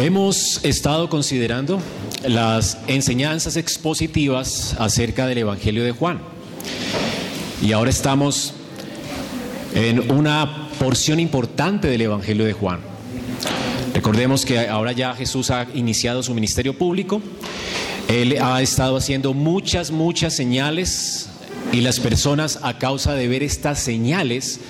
Hemos estado considerando las enseñanzas expositivas acerca del Evangelio de Juan. Y ahora estamos en una porción importante del Evangelio de Juan. Recordemos que ahora ya Jesús ha iniciado su ministerio público. Él ha estado haciendo muchas, muchas señales y las personas a causa de ver estas señales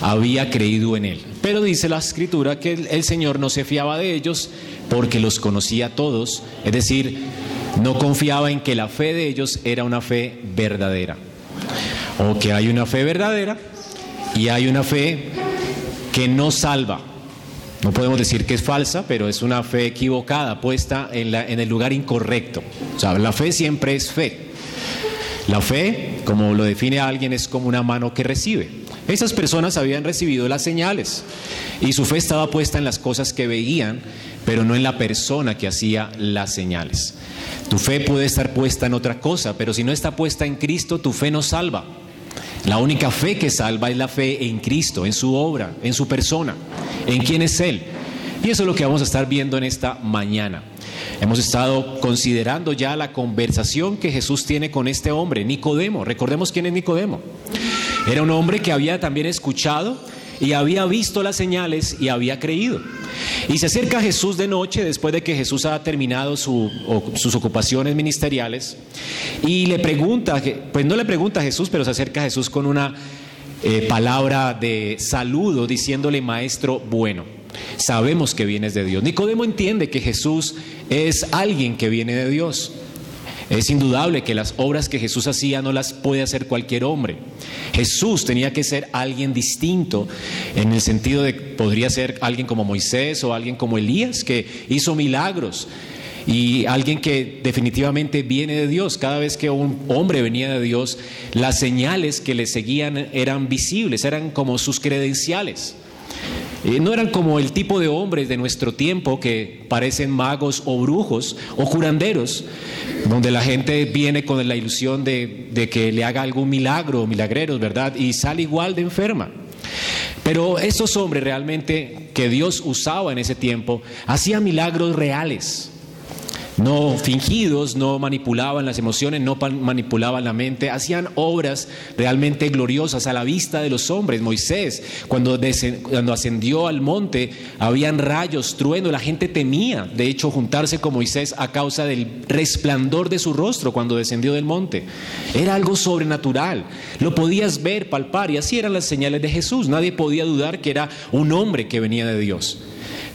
había creído en él. Pero dice la escritura que el, Señor no se fiaba de ellos porque los conocía todos, es decir, no confiaba en que la fe de ellos era una fe verdadera. O que hay una fe verdadera y hay una fe que no salva. No podemos decir que es falsa, pero es una fe equivocada, puesta en, en el lugar incorrecto. O sea, la fe siempre es fe. La fe, como lo define alguien, es como una mano que recibe. Esas personas habían recibido las señales y su fe estaba puesta en las cosas que veían, pero no en la persona que hacía las señales. Tu fe puede estar puesta en otra cosa, pero si no está puesta en Cristo, tu fe no salva. La única fe que salva es la fe en Cristo, en su obra, en su persona, en quién es Él. Y eso es lo que vamos a estar viendo en esta mañana. Hemos estado considerando ya la conversación que Jesús tiene con este hombre, Nicodemo. Recordemos quién es Nicodemo. Era un hombre que había también escuchado y había visto las señales y había creído. Y se acerca a Jesús de noche después de que Jesús ha terminado sus ocupaciones ministeriales y le pregunta, pues no le pregunta a Jesús, pero se acerca a Jesús con una eh, palabra de saludo diciéndole maestro bueno. Sabemos que vienes de Dios. Nicodemo entiende que Jesús es alguien que viene de Dios. Es indudable que las obras que Jesús hacía no las puede hacer cualquier hombre. Jesús tenía que ser alguien distinto en el sentido de podría ser alguien como Moisés o alguien como Elías que hizo milagros y alguien que definitivamente viene de Dios. Cada vez que un hombre venía de Dios, las señales que le seguían eran visibles, eran como sus credenciales. Eh, no eran como el tipo de hombres de nuestro tiempo que parecen magos o brujos o curanderos, donde la gente viene con la ilusión de, de que le haga algún milagro, milagreros, ¿verdad? Y sale igual de enferma. Pero esos hombres realmente que Dios usaba en ese tiempo hacían milagros reales no fingidos, no manipulaban las emociones, no manipulaban la mente, hacían obras realmente gloriosas a la vista de los hombres. Moisés, cuando, ascendió al monte, habían rayos, trueno, la gente temía, de hecho, juntarse con Moisés a causa del resplandor de su rostro cuando descendió del monte. Era algo sobrenatural, lo podías ver, palpar, y así eran las señales de Jesús. Nadie podía dudar que era un hombre que venía de Dios.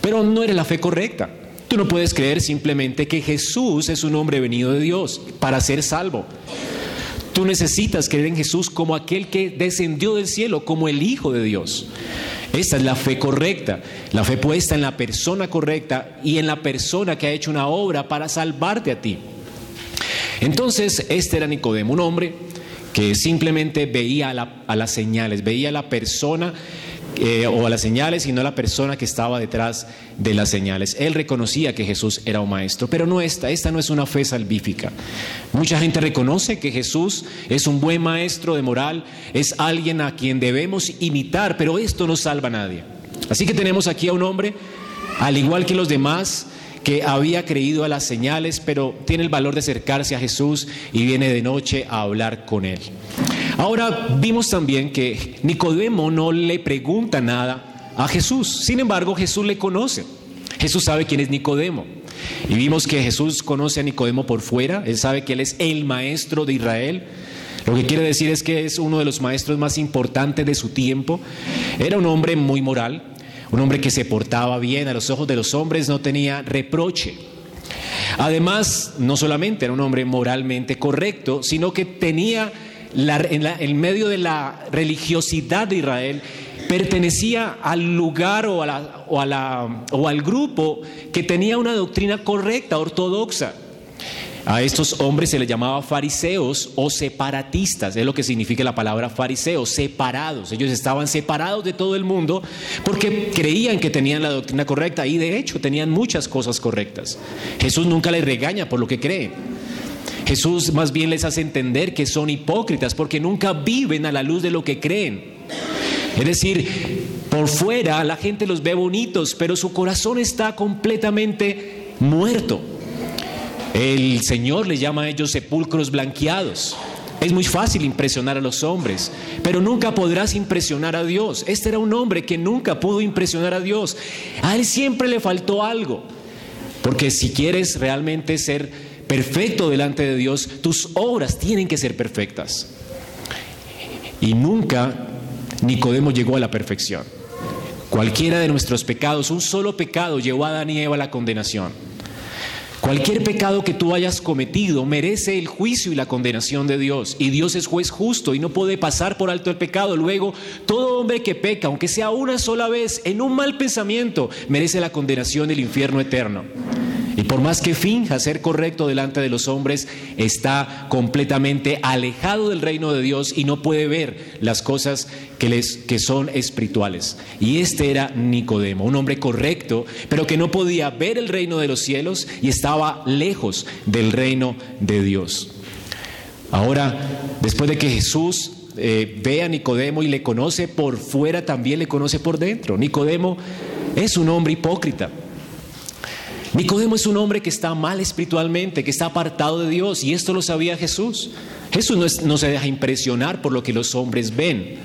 Pero no era la fe correcta. Tú no puedes creer simplemente que Jesús es un hombre venido de Dios para ser salvo. Tú necesitas creer en Jesús como aquel que descendió del cielo, como el Hijo de Dios. Esta es la fe correcta, la fe puesta en la persona correcta y en la persona que ha hecho una obra para salvarte a ti. Entonces, este era Nicodemo, un hombre que simplemente veía a, las señales, veía a la persona eh, o a las señales, sino a la persona que estaba detrás de las señales. Él reconocía que Jesús era un maestro, pero no esta, esta no es una fe salvífica. Mucha gente reconoce que Jesús es un buen maestro de moral, es alguien a quien debemos imitar, pero esto no salva a nadie. Así que tenemos aquí a un hombre, al igual que los demás, que había creído a las señales, pero tiene el valor de acercarse a Jesús y viene de noche a hablar con él. Ahora vimos también que Nicodemo no le pregunta nada a Jesús. Sin embargo, Jesús le conoce. Jesús sabe quién es Nicodemo. Y vimos que Jesús conoce a Nicodemo por fuera. Él sabe que él es el maestro de Israel. Lo que quiere decir es que es uno de los maestros más importantes de su tiempo. Era un hombre muy moral, un hombre que se portaba bien a los ojos de los hombres, no tenía reproche. Además, no solamente era un hombre moralmente correcto, sino que tenía en, medio de la religiosidad de Israel, pertenecía al lugar o, al grupo que tenía una doctrina correcta, ortodoxa. A estos hombres se les llamaba fariseos o separatistas, es lo que significa la palabra fariseo, separados. Ellos estaban separados de todo el mundo porque creían que tenían la doctrina correcta y de hecho tenían muchas cosas correctas. Jesús nunca les regaña por lo que creen. Jesús más bien les hace entender que son hipócritas porque nunca viven a la luz de lo que creen. Es decir, Por fuera la gente los ve bonitos, pero su corazón está completamente muerto. El Señor le llama a ellos sepulcros blanqueados. Es muy fácil impresionar a los hombres, pero nunca podrás impresionar a Dios. Este era un hombre que nunca pudo impresionar a Dios. A él siempre le faltó algo. Porque si quieres realmente ser perfecto delante de Dios, tus obras tienen que ser perfectas. Y nunca Nicodemo llegó a la perfección. Cualquiera de nuestros pecados, un solo pecado llevó a Adán y Eva a la condenación. Cualquier pecado que tú hayas cometido merece el juicio y la condenación de Dios. Y Dios es juez justo y no puede pasar por alto el pecado. Luego, todo hombre que peca, aunque sea una sola vez, en un mal pensamiento, merece la condenación del infierno eterno. Y por más que finja ser correcto delante de los hombres, está completamente alejado del reino de Dios y no puede ver las cosas que, les, que son espirituales. Y este era Nicodemo, un hombre correcto, pero que no podía ver el reino de los cielos y estaba lejos del reino de Dios. Ahora, después de que Jesús eh, ve a Nicodemo y le conoce por fuera, también le conoce por dentro. Nicodemo es un hombre hipócrita. Nicodemo es un hombre que está mal espiritualmente, que está apartado de Dios, y esto lo sabía Jesús. Jesús no, se deja impresionar por lo que los hombres ven.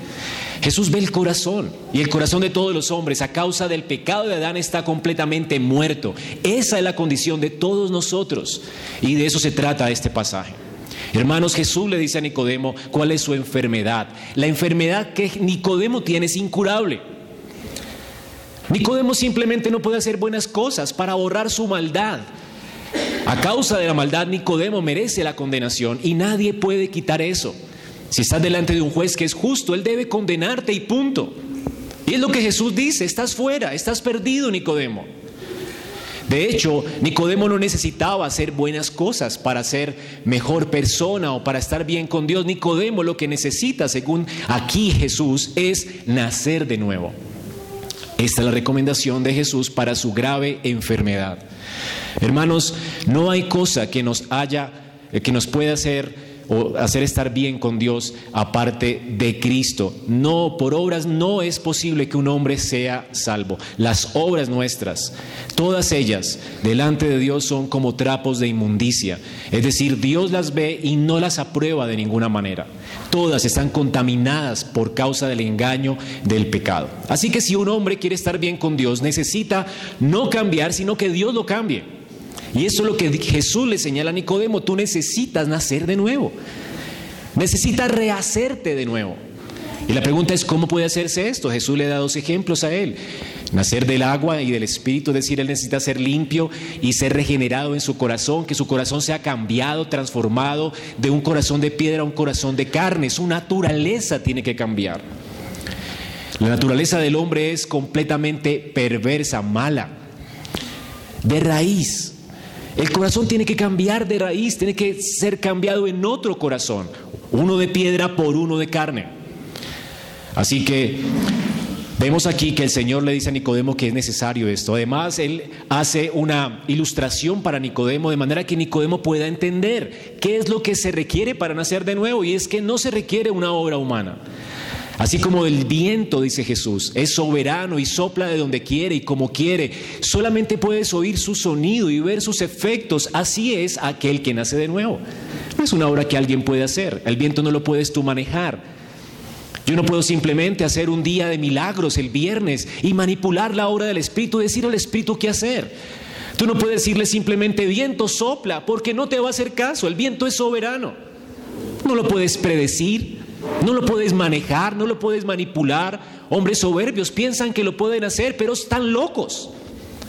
Jesús ve el corazón y el corazón de todos los hombres a causa del pecado de Adán está completamente muerto. Esa es la condición de todos nosotros y de eso se trata este pasaje. Hermanos, Jesús le dice a Nicodemo cuál es su enfermedad. La enfermedad que Nicodemo tiene es incurable. Nicodemo simplemente no puede hacer buenas cosas para borrar su maldad. A causa de la maldad, Nicodemo merece la condenación y nadie puede quitar eso. Si estás delante de un juez que es justo, él debe condenarte y punto. Y es lo que Jesús dice, estás fuera, estás perdido, Nicodemo. De hecho, Nicodemo no necesitaba hacer buenas cosas para ser mejor persona o para estar bien con Dios. Nicodemo lo que necesita, según aquí Jesús, es nacer de nuevo. Esta es la recomendación de Jesús para su grave enfermedad. Hermanos, no hay cosa que nos haya, eh, que nos pueda hacer o hacer estar bien con Dios aparte de Cristo. No, por obras no es posible que un hombre sea salvo. Las obras nuestras, todas ellas, delante de Dios son como trapos de inmundicia. Es decir, Dios las ve y no las aprueba de ninguna manera. Todas están contaminadas por causa del engaño del pecado. Así que si un hombre quiere estar bien con Dios, necesita no cambiar, sino que Dios lo cambie. Y eso es lo que Jesús le señala a Nicodemo, tú necesitas nacer de nuevo, necesitas rehacerte de nuevo. Y la pregunta es, ¿cómo puede hacerse esto? Jesús le da dos ejemplos a él. Nacer del agua y del espíritu, es decir, él necesita ser limpio y ser regenerado en su corazón, que su corazón sea cambiado, transformado de un corazón de piedra a un corazón de carne. Su naturaleza tiene que cambiar. La naturaleza del hombre es completamente perversa, mala, de raíz. El corazón tiene que cambiar de raíz, tiene que ser cambiado en otro corazón, uno de piedra por uno de carne. Así que vemos aquí que el Señor le dice a Nicodemo que es necesario esto. Además, Él hace una ilustración para Nicodemo de manera que Nicodemo pueda entender qué es lo que se requiere para nacer de nuevo y es que no se requiere una obra humana. Así como el viento, dice Jesús, es soberano y sopla de donde quiere y como quiere, solamente puedes oír su sonido y ver sus efectos. Así es aquel que nace de nuevo. No es una obra que alguien puede hacer. El viento no lo puedes tú manejar. Yo no puedo simplemente hacer un día de milagros el viernes y manipular la obra del Espíritu, decir al Espíritu qué hacer. Tú no puedes decirle simplemente viento sopla, porque no te va a hacer caso. El viento es soberano. No lo puedes predecir, no lo puedes manejar, no lo puedes manipular. Hombres soberbios piensan que lo pueden hacer, pero están locos.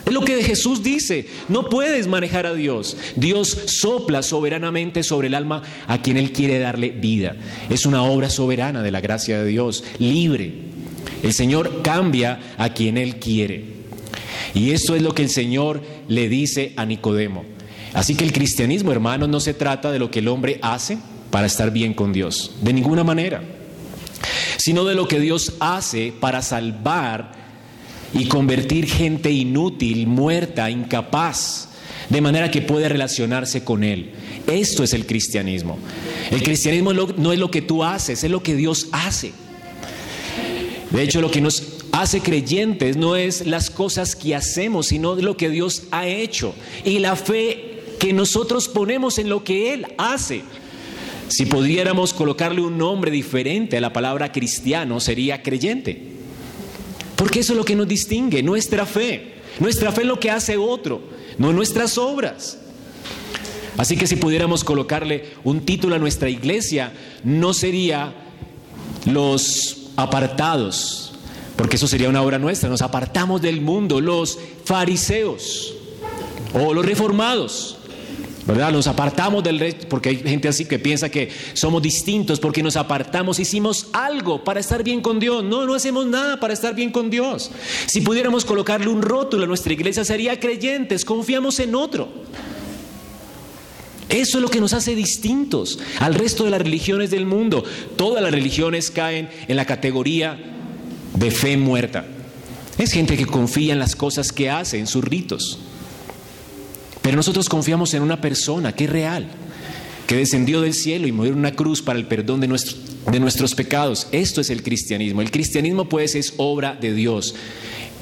Es lo que Jesús dice, no puedes manejar a Dios. Dios sopla soberanamente sobre el alma a quien Él quiere darle vida. Es una obra soberana de la gracia de Dios, libre. El Señor cambia a quien Él quiere. Y esto es lo que el Señor le dice a Nicodemo. Así que el cristianismo, hermanos, no se trata de lo que el hombre hace, para estar bien con Dios, de ninguna manera, sino de lo que Dios hace para salvar y convertir gente inútil, muerta, incapaz, de manera que puede relacionarse con Él. Esto es el cristianismo. El cristianismo no es lo que tú haces, es lo que Dios hace. De hecho, lo que nos hace creyentes no es las cosas que hacemos, sino lo que Dios ha hecho y la fe que nosotros ponemos en lo que Él hace. Si pudiéramos colocarle un nombre diferente a la palabra cristiano, sería creyente. Porque eso es lo que nos distingue, nuestra fe. Nuestra fe es lo que hace otro, no nuestras obras. Así que si pudiéramos colocarle un título a nuestra iglesia, no sería los apartados, porque eso sería una obra nuestra, nos apartamos del mundo, los fariseos o los reformados. ¿Verdad? Nos apartamos del resto, porque hay gente así que piensa que somos distintos porque nos apartamos, hicimos algo para estar bien con Dios. No, no hacemos nada para estar bien con Dios. Si pudiéramos colocarle un rótulo a nuestra iglesia, sería creyentes, confiamos en otro. Eso es lo que nos hace distintos al resto de las religiones del mundo. Todas las religiones caen en la categoría de fe muerta. Es gente que confía en las cosas que hace, en sus ritos. Pero nosotros confiamos en una persona que es real, que descendió del cielo y murió en una cruz para el perdón de, de nuestros pecados. Esto es el cristianismo. El cristianismo pues es obra de Dios.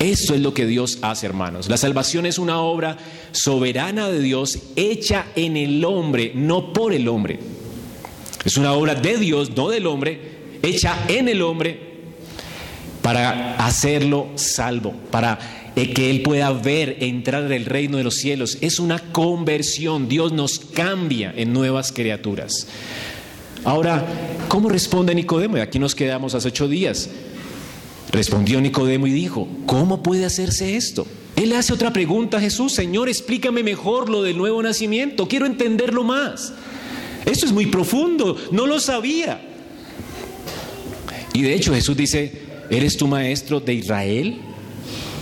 Esto es lo que Dios hace, hermanos. La salvación es una obra soberana de Dios hecha en el hombre, no por el hombre. Es una obra de Dios, no del hombre, hecha en el hombre para hacerlo salvo, para que Él pueda ver entrar en el reino de los cielos. Es una conversión. Dios nos cambia en nuevas criaturas. Ahora, ¿cómo responde Nicodemo? Y aquí nos quedamos hace ocho días. Respondió Nicodemo y dijo, ¿cómo puede hacerse esto? Él hace otra pregunta a Jesús, Señor, explícame mejor lo del nuevo nacimiento, quiero entenderlo más. Esto es muy profundo, no lo sabía. Y de hecho Jesús dice, ¿eres tu maestro de Israel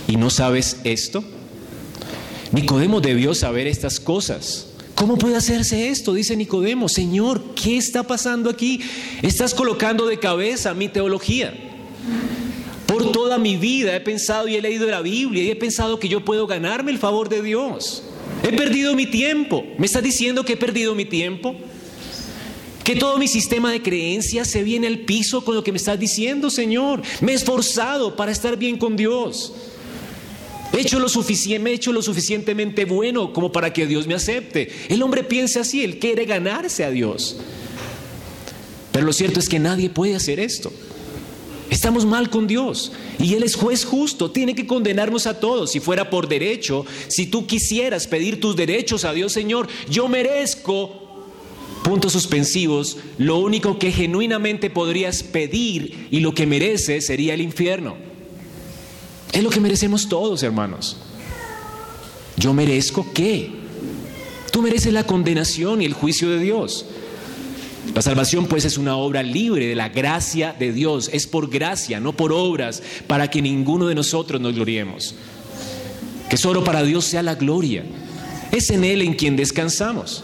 y no sabes esto? Nicodemo debió saber estas cosas. ¿Cómo puede hacerse esto? Dice Nicodemo, Señor, ¿qué está pasando aquí? Estás colocando de cabeza mi teología. Por toda mi vida he pensado y he leído la Biblia y he pensado que yo puedo ganarme el favor de Dios. He perdido mi tiempo. ¿Me estás diciendo que he perdido mi tiempo? Que todo mi sistema de creencias se viene al piso con lo que me estás diciendo, Señor. Me he esforzado para estar bien con Dios. He hecho lo he hecho lo suficientemente bueno como para que Dios me acepte. El hombre piensa así, él quiere ganarse a Dios. Pero lo cierto es que nadie puede hacer esto. Estamos mal con Dios y Él es juez justo, tiene que condenarnos a todos. Si fuera por derecho, si tú quisieras pedir tus derechos a Dios, Señor, yo merezco, puntos suspensivos, lo único que genuinamente podrías pedir y lo que mereces sería el infierno. Es lo que merecemos todos, hermanos. ¿Yo merezco qué? Tú mereces la condenación y el juicio de Dios. La salvación pues es una obra libre de la gracia de Dios. Es por gracia, no por obras, para que ninguno de nosotros nos gloriemos. Que solo para Dios sea la gloria. Es en Él en quien descansamos.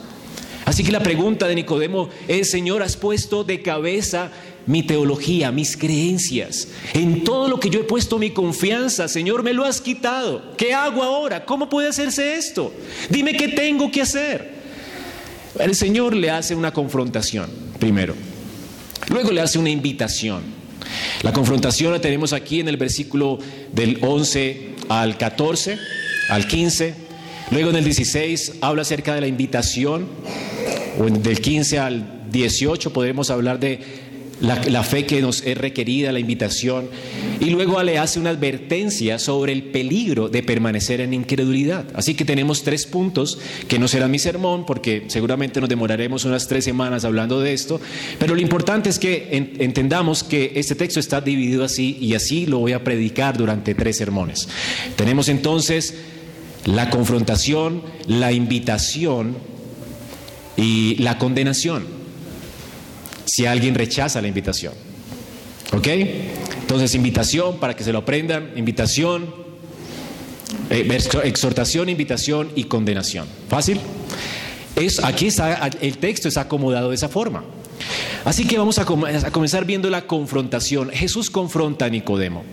Así que la pregunta de Nicodemo es, Señor, has puesto de cabeza mi teología, mis creencias. En todo lo que yo he puesto mi confianza, Señor, me lo has quitado. ¿Qué hago ahora? ¿Cómo puede hacerse esto? Dime qué tengo que hacer. El Señor le hace una confrontación, primero. Luego le hace una invitación. La confrontación la tenemos aquí en el versículo del 11 al 14, al 15. Luego en el 16 habla acerca de la invitación, o del 15 al 18 podemos hablar de la, fe que nos es requerida, la invitación, y luego le hace una advertencia sobre el peligro de permanecer en incredulidad. Así que tenemos tres puntos, que no será mi sermón, porque seguramente nos demoraremos unas tres semanas hablando de esto, pero lo importante es que entendamos que este texto está dividido así y así lo voy a predicar durante tres sermones. Tenemos entonces la confrontación, la invitación y la condenación si alguien rechaza la invitación. ¿Ok? Entonces, invitación para que se lo aprendan, invitación, eh, exhortación, invitación y condenación. ¿Fácil? Es, aquí está, el texto está acomodado de esa forma. Así que vamos a, a comenzar viendo la confrontación. Jesús confronta a Nicodemo.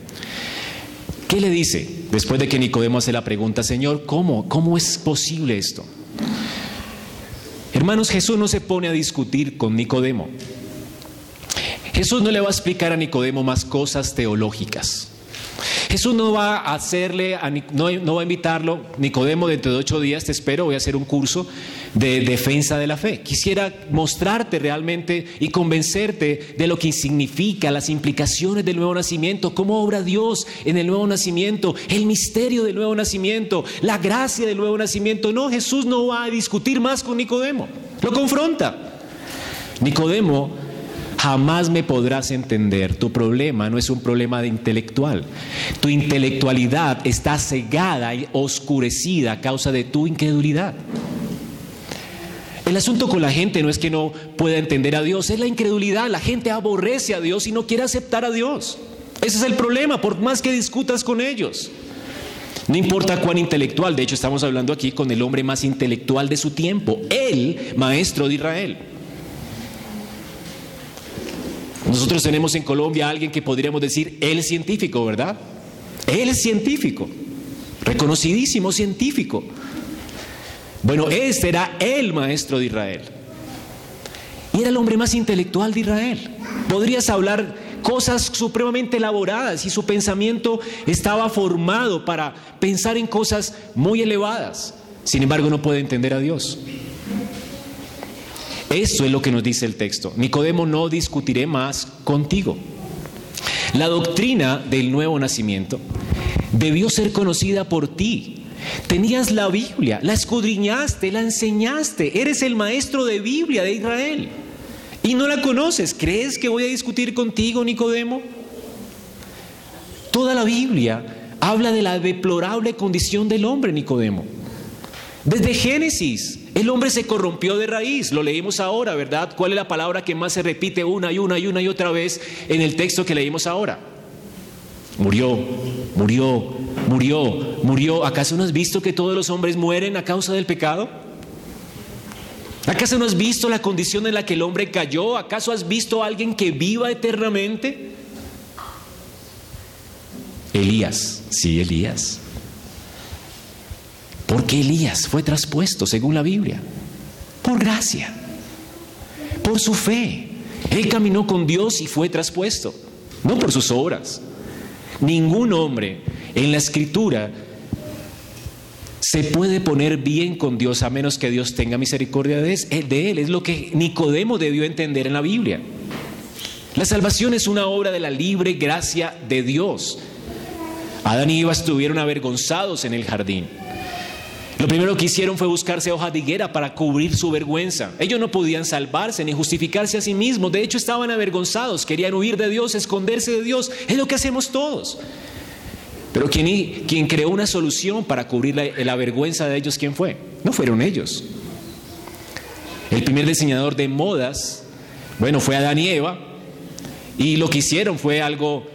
¿Qué le dice? Después de que Nicodemo hace la pregunta, Señor, ¿cómo? ¿Cómo es posible esto? Hermanos, Jesús no se pone a discutir con Nicodemo. Jesús no le va a explicar a Nicodemo más cosas teológicas. Jesús no va a hacerle, no, no, va a invitarlo, Nicodemo, dentro de ocho días te espero, voy a hacer un curso de defensa de la fe. Quisiera mostrarte realmente y convencerte de lo que significa, las implicaciones del nuevo nacimiento, cómo obra Dios en el nuevo nacimiento, el misterio del nuevo nacimiento, la gracia del nuevo nacimiento. No, Jesús no va a discutir más con Nicodemo, lo confronta. Nicodemo jamás me podrás entender. Tu problema no es un problema de intelectual. Tu intelectualidad está cegada y oscurecida a causa de tu incredulidad. El asunto con la gente no es que no pueda entender a Dios, es la incredulidad. La gente aborrece a Dios y no quiere aceptar a Dios. Ese es el problema, por más que discutas con ellos. No importa cuán intelectual, de hecho estamos hablando aquí con el hombre más intelectual de su tiempo, el maestro de Israel. Nosotros tenemos en Colombia a alguien que podríamos decir el científico, ¿verdad? El científico, reconocidísimo científico. Bueno, este era el maestro de Israel. Y era el hombre más intelectual de Israel. Podrías hablar cosas supremamente elaboradas y su pensamiento estaba formado para pensar en cosas muy elevadas. Sin embargo, no puede entender a Dios. Eso es lo que nos dice el texto. Nicodemo, no discutiré más contigo. La doctrina del nuevo nacimiento debió ser conocida por ti. Tenías la Biblia, la escudriñaste, la enseñaste, eres el maestro de Biblia de Israel y no la conoces. ¿Crees que voy a discutir contigo, Nicodemo? Toda la Biblia habla de la deplorable condición del hombre, Nicodemo. Desde Génesis el hombre se corrompió de raíz, lo leímos ahora, ¿verdad? ¿Cuál es la palabra que más se repite una y una y una y otra vez en el texto que leímos ahora? Murió, murió, murió, murió. ¿Acaso no has visto que todos los hombres mueren a causa del pecado? ¿Acaso no has visto la condición en la que el hombre cayó? ¿Acaso has visto a alguien que viva eternamente? Elías, sí, Elías. ¿Por qué Elías fue traspuesto según la Biblia? Por gracia, por su fe. Él caminó con Dios y fue traspuesto, no por sus obras. Ningún hombre en la escritura se puede poner bien con Dios a menos que Dios tenga misericordia de él. Es lo que Nicodemo debió entender en la Biblia. La salvación es una obra de la libre gracia de Dios. Adán y Eva estuvieron avergonzados en el jardín. Lo primero que hicieron fue buscarse hojas de higuera para cubrir su vergüenza. Ellos no podían salvarse ni justificarse a sí mismos. De hecho, estaban avergonzados, querían huir de Dios, esconderse de Dios. Es lo que hacemos todos. Pero quien, creó una solución para cubrir la, la vergüenza de ellos, ¿quién fue? No fueron ellos. El primer diseñador de modas, bueno, fue Adán y Eva. Y lo que hicieron fue algo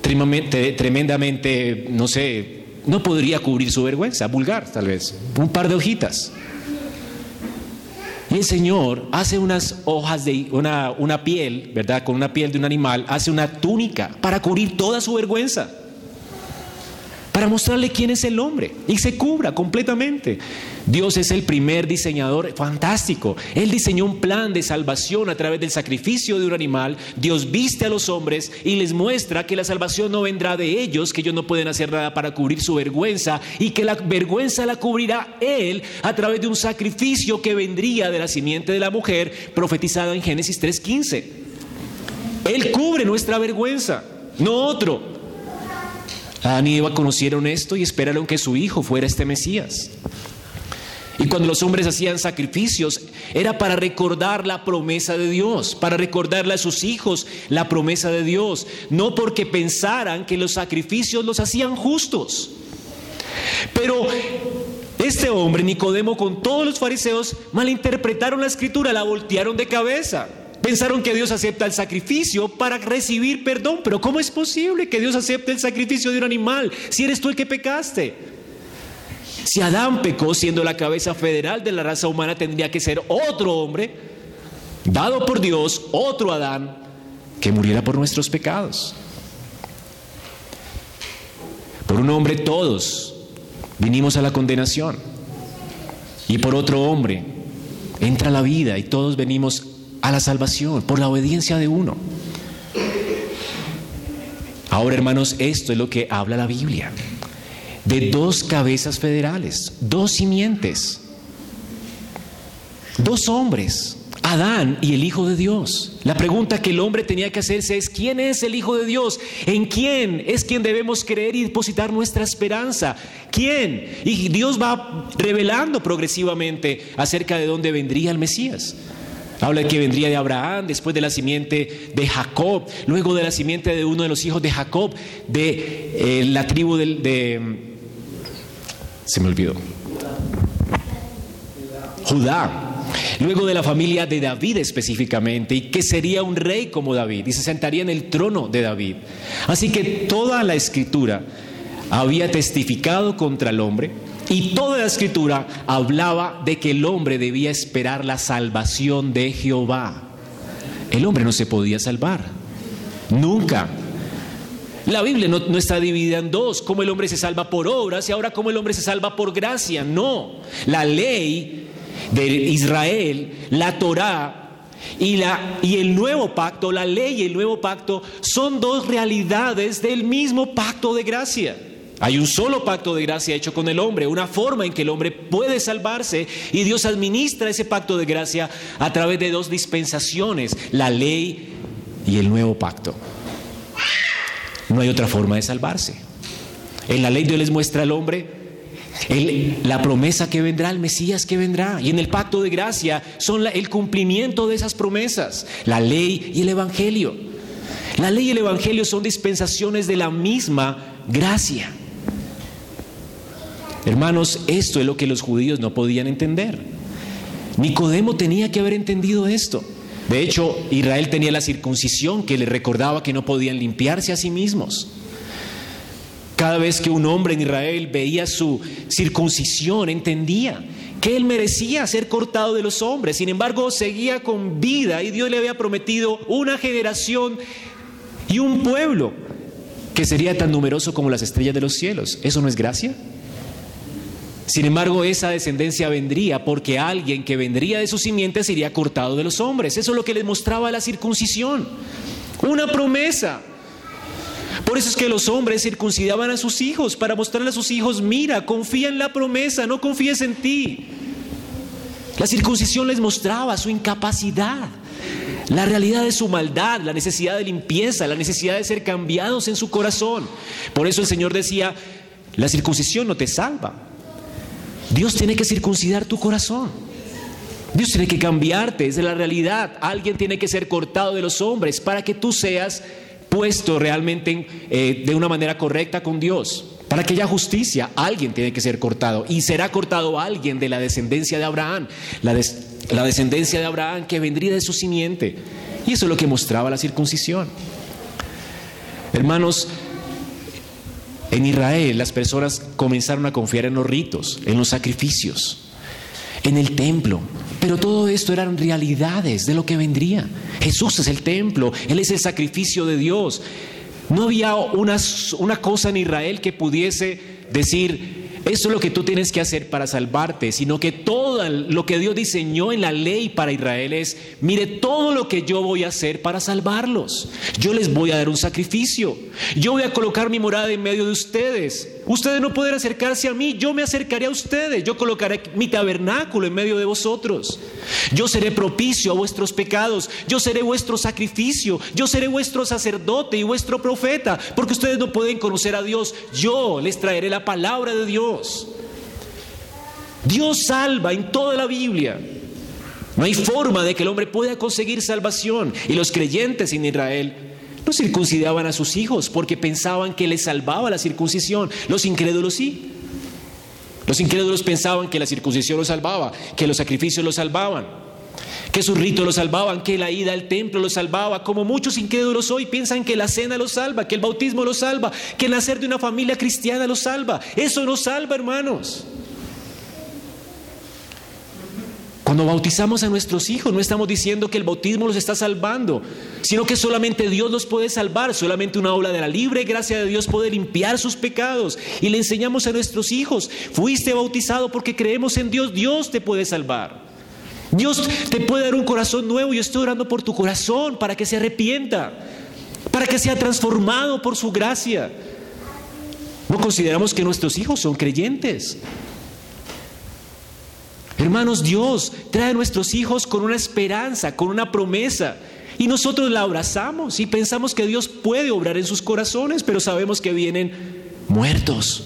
tremendamente no sé, no podría cubrir su vergüenza, vulgar tal vez, un par de hojitas. Y el Señor hace unas hojas de una, una piel, ¿verdad? Con una piel de un animal, hace una túnica para cubrir toda su vergüenza para mostrarle quién es el hombre y se cubra completamente. Dios es el primer diseñador fantástico. Él diseñó un plan de salvación a través del sacrificio de un animal. Dios viste a los hombres y les muestra que la salvación no vendrá de ellos, que ellos no pueden hacer nada para cubrir su vergüenza y que la vergüenza la cubrirá Él a través de un sacrificio que vendría de la simiente de la mujer profetizada en Génesis 3.15. Él cubre nuestra vergüenza, no otro. Adán y Eva conocieron esto y esperaron que su hijo fuera este Mesías. Y cuando los hombres hacían sacrificios, era para recordar la promesa de Dios, para recordarle a sus hijos la promesa de Dios, no porque pensaran que los sacrificios los hacían justos. Pero este hombre, Nicodemo, con todos los fariseos, malinterpretaron la escritura, la voltearon de cabeza. Pensaron que Dios acepta el sacrificio para recibir perdón, pero ¿cómo es posible que Dios acepte el sacrificio de un animal si eres tú el que pecaste? Si Adán pecó siendo la cabeza federal de la raza humana, tendría que ser otro hombre, dado por Dios, otro Adán, que muriera por nuestros pecados. Por un hombre todos vinimos a la condenación y por otro hombre entra la vida y todos venimos a la salvación por la obediencia de uno. Ahora, hermanos, esto es lo que habla la Biblia. De dos cabezas federales, dos simientes, dos hombres, Adán y el Hijo de Dios. La pregunta que el hombre tenía que hacerse es, ¿quién es el Hijo de Dios? ¿En quién es quien debemos creer y depositar nuestra esperanza? ¿Quién? Y Dios va revelando progresivamente acerca de dónde vendría el Mesías. Habla de que vendría de Abraham, después de la simiente de Jacob, luego de la simiente de uno de los hijos de Jacob, de eh, la tribu del, de... Se me olvidó. Judá luego de la familia de David específicamente, y que sería un rey como David, y se sentaría en el trono de David. Así que toda la escritura había testificado contra el hombre, y toda la escritura hablaba de que el hombre debía esperar la salvación de Jehová. El hombre no se podía salvar, nunca. La Biblia no, está dividida en dos, como el hombre se salva por obras y ahora como el hombre se salva por gracia. No, la ley de Israel, la Torá y, y el nuevo pacto, la ley y el nuevo pacto, son dos realidades del mismo pacto de gracia. Hay un solo pacto de gracia hecho con el hombre, una forma en que el hombre puede salvarse y Dios administra ese pacto de gracia a través de dos dispensaciones, la ley y el nuevo pacto. No hay otra forma de salvarse. En la ley Dios les muestra al hombre la promesa que vendrá, el Mesías que vendrá. Y en el pacto de gracia son el cumplimiento de esas promesas, la ley y el Evangelio. La ley y el Evangelio son dispensaciones de la misma gracia. Hermanos, esto es lo que los judíos no podían entender. Nicodemo tenía que haber entendido esto. De hecho, Israel tenía la circuncisión que le recordaba que no podían limpiarse a sí mismos. Cada vez que un hombre en Israel veía su circuncisión, entendía que él merecía ser cortado de los hombres. Sin embargo, seguía con vida y Dios le había prometido una generación y un pueblo que sería tan numeroso como las estrellas de los cielos. ¿Eso no es gracia? Sin embargo, esa descendencia vendría porque alguien que vendría de su simiente sería cortado de los hombres. Eso es lo que les mostraba la circuncisión. Una promesa. Por eso es que los hombres circuncidaban a sus hijos para mostrarle a sus hijos, mira, confía en la promesa, no confíes en ti. La circuncisión les mostraba su incapacidad, la realidad de su maldad, la necesidad de limpieza, la necesidad de ser cambiados en su corazón. Por eso el Señor decía, la circuncisión no te salva. Dios tiene que circuncidar tu corazón. Dios tiene que cambiarte, es de la realidad. Alguien tiene que ser cortado de los hombres para que tú seas puesto realmente eh, de una manera correcta con Dios. Para que haya justicia, alguien tiene que ser cortado. Y será cortado alguien de la descendencia de Abraham. La, la descendencia de Abraham que vendría de su simiente. Y eso es lo que mostraba la circuncisión. Hermanos, en Israel las personas comenzaron a confiar en los ritos, en los sacrificios, en el templo, pero todo esto eran realidades de lo que vendría. Jesús es el templo, Él es el sacrificio de Dios. No había una, una cosa en Israel que pudiese decir, eso es lo que tú tienes que hacer para salvarte, sino que todo lo que Dios diseñó en la ley para Israel es, mire todo lo que yo voy a hacer para salvarlos. Yo les voy a dar un sacrificio. Yo voy a colocar mi morada en medio de ustedes. Ustedes no pueden acercarse a mí, yo me acercaré a ustedes. Yo colocaré mi tabernáculo en medio de vosotros. Yo seré propicio a vuestros pecados. Yo seré vuestro sacrificio. Yo seré vuestro sacerdote y vuestro profeta. Porque ustedes no pueden conocer a Dios. Yo les traeré la palabra de Dios. Dios. salva en toda la Biblia. No hay forma de que el hombre pueda conseguir salvación. Y los creyentes en Israel no circuncidaban a sus hijos porque pensaban que les salvaba la circuncisión. Los incrédulos sí. Los incrédulos pensaban que la circuncisión los salvaba, que los sacrificios los salvaban, que sus ritos los salvaban, que la ida al templo los salvaba. Como muchos incrédulos hoy piensan que la cena los salva, que el bautismo los salva, que el nacer de una familia cristiana los salva. Eso no salva, hermanos. Cuando bautizamos a nuestros hijos, no estamos diciendo que el bautismo los está salvando, sino que solamente Dios los puede salvar, solamente una obra de la libre gracia de Dios puede limpiar sus pecados. Y le enseñamos a nuestros hijos, fuiste bautizado porque creemos en Dios, Dios te puede salvar. Dios te puede dar un corazón nuevo. Yo estoy orando por tu corazón para que se arrepienta. para que sea transformado por su gracia. No consideramos que nuestros hijos son creyentes. Hermanos, Dios trae a nuestros hijos con una esperanza, con una promesa. Y nosotros la abrazamos y pensamos que Dios puede obrar en sus corazones, pero sabemos que vienen muertos.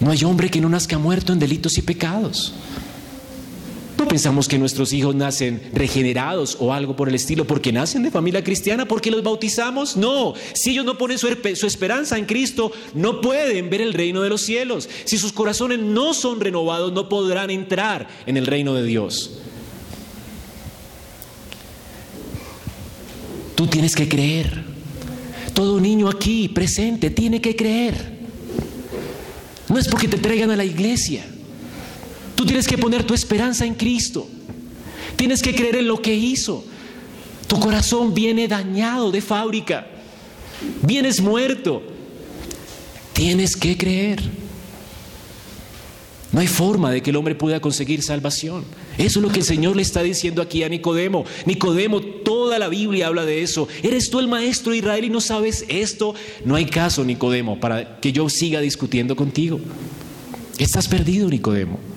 No hay hombre que no nazca muerto en delitos y pecados. No pensamos que nuestros hijos nacen regenerados o algo por el estilo porque nacen de familia cristiana, porque los bautizamos. No, si ellos no ponen su, su, esperanza en Cristo, no pueden ver el reino de los cielos. Si sus corazones no son renovados, no podrán entrar en el reino de Dios. Tú tienes que creer. Todo niño aquí presente tiene que creer. No es porque te traigan a la iglesia. Tú tienes que poner tu esperanza en Cristo. Tienes que creer en lo que hizo. Tu corazón viene dañado de fábrica. Vienes muerto. Tienes que creer. No hay forma de que el hombre pueda conseguir salvación. Eso es lo que el Señor le está diciendo aquí a Nicodemo. Nicodemo, toda la Biblia habla de eso. ¿Eres tú el maestro de Israel y no sabes esto? No hay caso, Nicodemo, para que yo siga discutiendo contigo. Estás perdido, Nicodemo.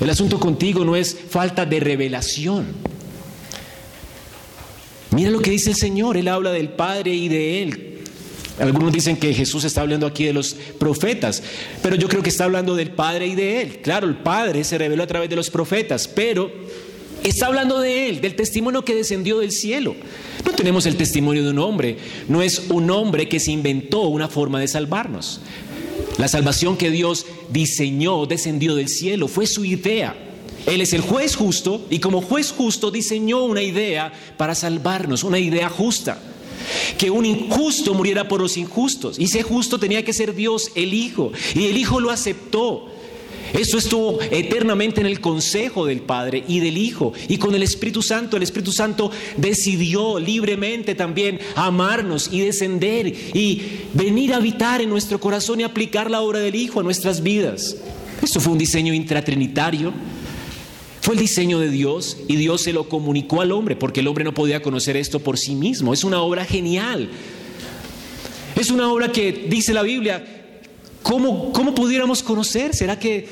El asunto contigo no es falta de revelación. Mira lo que dice el Señor. Él habla del Padre y de Él. Algunos dicen que Jesús está hablando aquí de los profetas, pero yo creo que está hablando del Padre y de Él. Claro, el Padre se reveló a través de los profetas, pero está hablando de Él, del testimonio que descendió del cielo. No tenemos el testimonio de un hombre, no es un hombre que se inventó una forma de salvarnos. La salvación que Dios diseñó, descendió del cielo, fue su idea. Él es el juez justo y como juez justo diseñó una idea para salvarnos, una idea justa que un injusto muriera por los injustos. Y ese justo tenía que ser Dios, el Hijo. Y el Hijo lo aceptó. Eso estuvo eternamente en el consejo del Padre y del Hijo. Y con el Espíritu Santo, el Espíritu Santo decidió libremente también amarnos y descender y venir a habitar en nuestro corazón y aplicar la obra del Hijo a nuestras vidas. Esto fue un diseño intratrinitario fue el diseño de Dios y Dios se lo comunicó al hombre porque el hombre no podía conocer esto por sí mismo. Es una obra genial. Es una obra que dice la Biblia, ¿cómo, cómo pudiéramos conocer? ¿Será que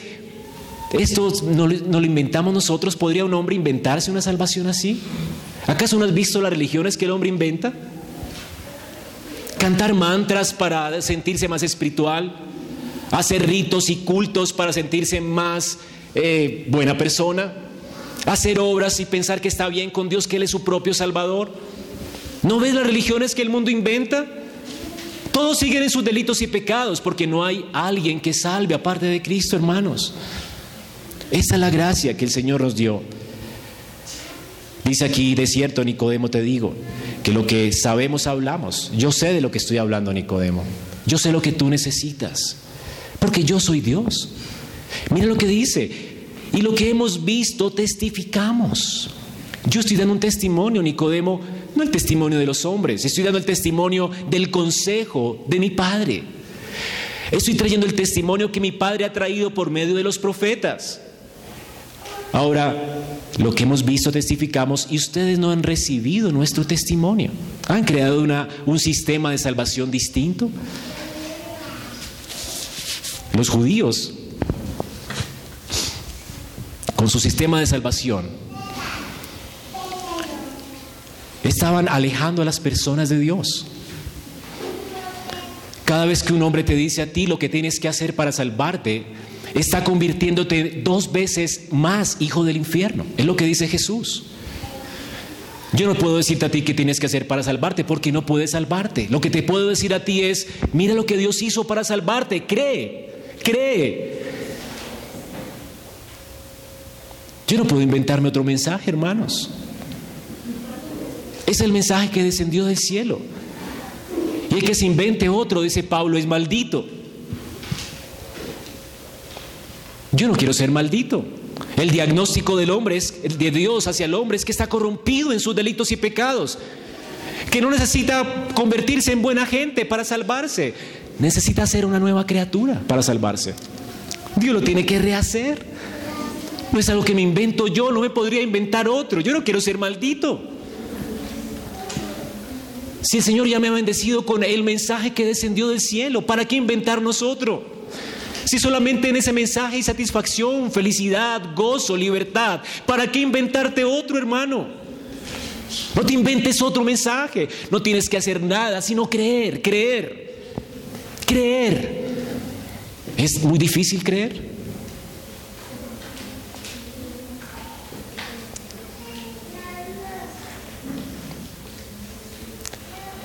esto no, lo inventamos nosotros? ¿Podría un hombre inventarse una salvación así? ¿Acaso no has visto las religiones que el hombre inventa? Cantar mantras para sentirse más espiritual, hacer ritos y cultos para sentirse más eh, buena persona, hacer obras y pensar que está bien con Dios, que Él es su propio Salvador. ¿No ves las religiones que el mundo inventa? Todos siguen en sus delitos y pecados porque no hay alguien que salve aparte de Cristo, hermanos. Esa es la gracia que el Señor nos dio. Dice aquí, de cierto, Nicodemo, te digo, que lo que sabemos hablamos. Yo sé de lo que estoy hablando, Nicodemo. Yo sé lo que tú necesitas, porque yo soy Dios. Mira lo que dice, y lo que hemos visto testificamos. Yo estoy dando un testimonio, Nicodemo, no el testimonio de los hombres, estoy dando el testimonio del consejo de mi Padre. Estoy trayendo el testimonio que mi Padre ha traído por medio de los profetas. Ahora, lo que hemos visto testificamos y ustedes no han recibido nuestro testimonio. ¿Han creado un sistema de salvación distinto? Los judíos con su sistema de salvación, estaban alejando a las personas de Dios. Cada vez que un hombre te dice a ti lo que tienes que hacer para salvarte, está convirtiéndote dos veces más hijo del infierno. Es lo que dice Jesús. Yo no puedo decirte a ti qué tienes que hacer para salvarte porque no puedes salvarte. Lo que te puedo decir a ti es, mira lo que Dios hizo para salvarte, cree, cree. Yo no puedo inventarme otro mensaje, hermanos. Es el mensaje que descendió del cielo. Y el que se invente otro, dice Pablo, es maldito. Yo no quiero ser maldito. El diagnóstico del hombre es de Dios hacia el hombre es que está corrompido en sus delitos y pecados, que no necesita convertirse en buena gente para salvarse, necesita ser una nueva criatura para salvarse. Dios lo tiene que rehacer. No es algo que me invento yo, no me podría inventar otro. Yo no quiero ser maldito. Si el Señor ya me ha bendecido con el mensaje que descendió del cielo, ¿para qué inventarnos otro? Si solamente en ese mensaje hay satisfacción, felicidad, gozo, libertad, ¿para qué inventarte otro, hermano? No te inventes otro mensaje. No tienes que hacer nada, sino creer, creer, creer. Es muy difícil creer.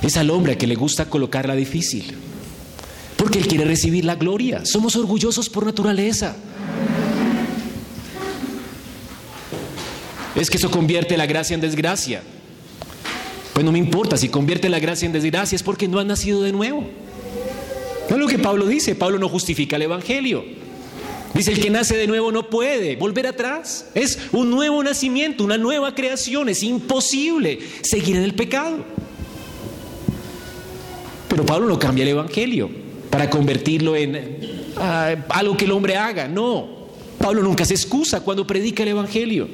Es al hombre a que le gusta colocarla difícil. Porque Él quiere recibir la gloria. Somos orgullosos por naturaleza. Es que eso convierte la gracia en desgracia. Pues no me importa si convierte la gracia en desgracia, es porque no ha nacido de nuevo. No es lo que Pablo dice. Pablo no justifica el Evangelio. Dice, el que nace de nuevo no puede volver atrás. Es un nuevo nacimiento, una nueva creación. Es imposible seguir en el pecado. Pero Pablo no cambia el Evangelio para convertirlo en ah, algo que el hombre haga. No, Pablo nunca se excusa cuando predica el Evangelio.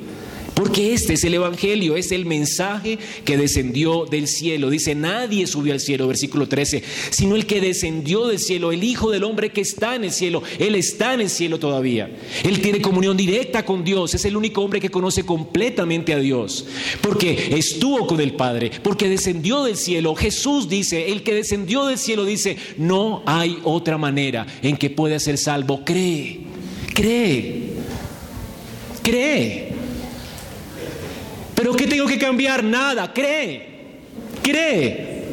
Porque este es el Evangelio, es el mensaje que descendió del cielo. Dice, nadie subió al cielo, versículo 13, sino el que descendió del cielo, el Hijo del Hombre que está en el cielo. Él está en el cielo todavía. Él tiene comunión directa con Dios. Es el único hombre que conoce completamente a Dios. Porque estuvo con el Padre, porque descendió del cielo. Jesús dice, el que descendió del cielo dice, no hay otra manera en que pueda ser salvo. Cree, cree, cree. ¿Pero qué tengo que cambiar? Nada, cree, cree.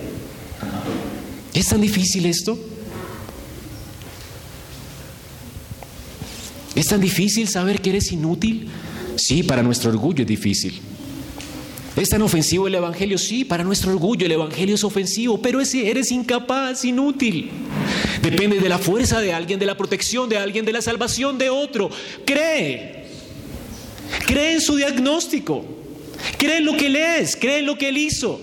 ¿Es tan difícil esto? ¿Es tan difícil saber que eres inútil? Sí, para nuestro orgullo es difícil. ¿Es tan ofensivo el Evangelio? Sí, para nuestro orgullo el Evangelio es ofensivo, pero eres incapaz, inútil. Depende de la fuerza de alguien, de la protección de alguien, de la salvación de otro. Cree. Cree en su diagnóstico. Cree lo que Él es, cree lo que Él hizo.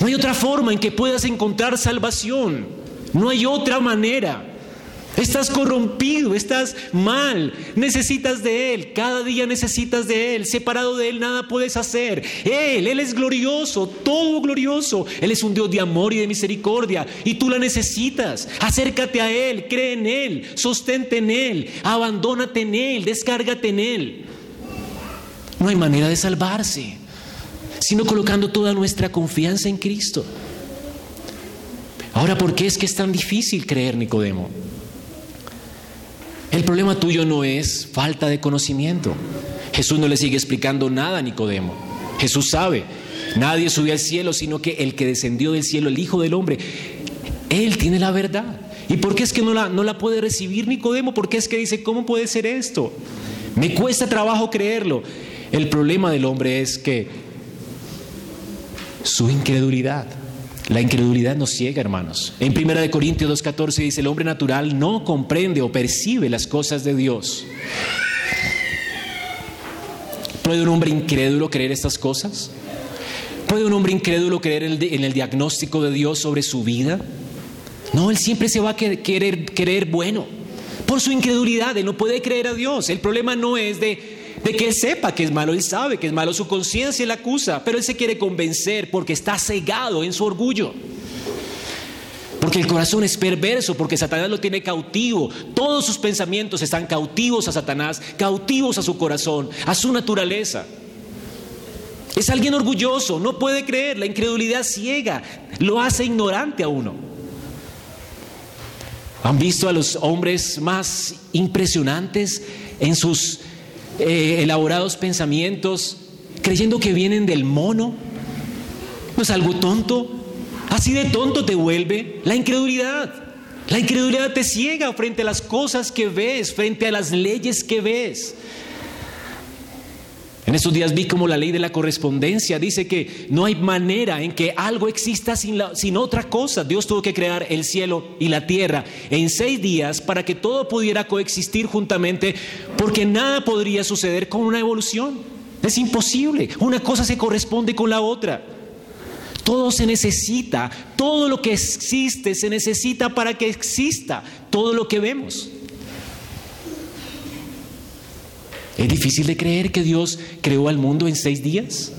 No hay otra forma en que puedas encontrar salvación. No hay otra manera. Estás corrompido, estás mal, necesitas de Él, cada día necesitas de Él, separado de Él nada puedes hacer. Él, Él es glorioso, todo glorioso, Él es un Dios de amor y de misericordia y tú la necesitas. Acércate a Él, cree en Él, sostente en Él, abandónate en Él, descárgate en Él. No hay manera de salvarse, sino colocando toda nuestra confianza en Cristo. Ahora, ¿por qué es que es tan difícil creer, Nicodemo? El problema tuyo no es falta de conocimiento. Jesús no le sigue explicando nada a Nicodemo. Jesús sabe, nadie subió al cielo, sino que el que descendió del cielo, el Hijo del Hombre, Él tiene la verdad. ¿Y por qué es que no la, no la puede recibir Nicodemo? ¿Por qué es que dice, ¿cómo puede ser esto? Me cuesta trabajo creerlo. El problema del hombre es que su incredulidad, la incredulidad nos ciega, hermanos. En 1 Corintios 2.14 dice, el hombre natural no comprende o percibe las cosas de Dios. ¿Puede un hombre incrédulo creer estas cosas? ¿Puede un hombre incrédulo creer en el diagnóstico de Dios sobre su vida? No, él siempre se va a querer, querer bueno. Por su incredulidad, él no puede creer a Dios. El problema no es de de que él sepa que es malo, él sabe que es malo, su conciencia le acusa, pero él se quiere convencer porque está cegado en su orgullo. Porque el corazón es perverso, porque Satanás lo tiene cautivo. Todos sus pensamientos están cautivos a Satanás, cautivos a su corazón, a su naturaleza. Es alguien orgulloso, no puede creer, la incredulidad ciega, lo hace ignorante a uno. ¿Han visto a los hombres más impresionantes en sus eh, elaborados pensamientos creyendo que vienen del mono? ¿No es algo tonto? Así de tonto te vuelve la incredulidad. La incredulidad te ciega frente a las cosas que ves, frente a las leyes que ves. En estos días vi como la ley de la correspondencia dice que no hay manera en que algo exista sin, sin, otra cosa. Dios tuvo que crear el cielo y la tierra en seis días para que todo pudiera coexistir juntamente, porque nada podría suceder con una evolución. Es imposible. Una cosa se corresponde con la otra. Todo se necesita, todo lo que existe se necesita para que exista todo lo que vemos. ¿Es difícil de creer que Dios creó al mundo en seis días?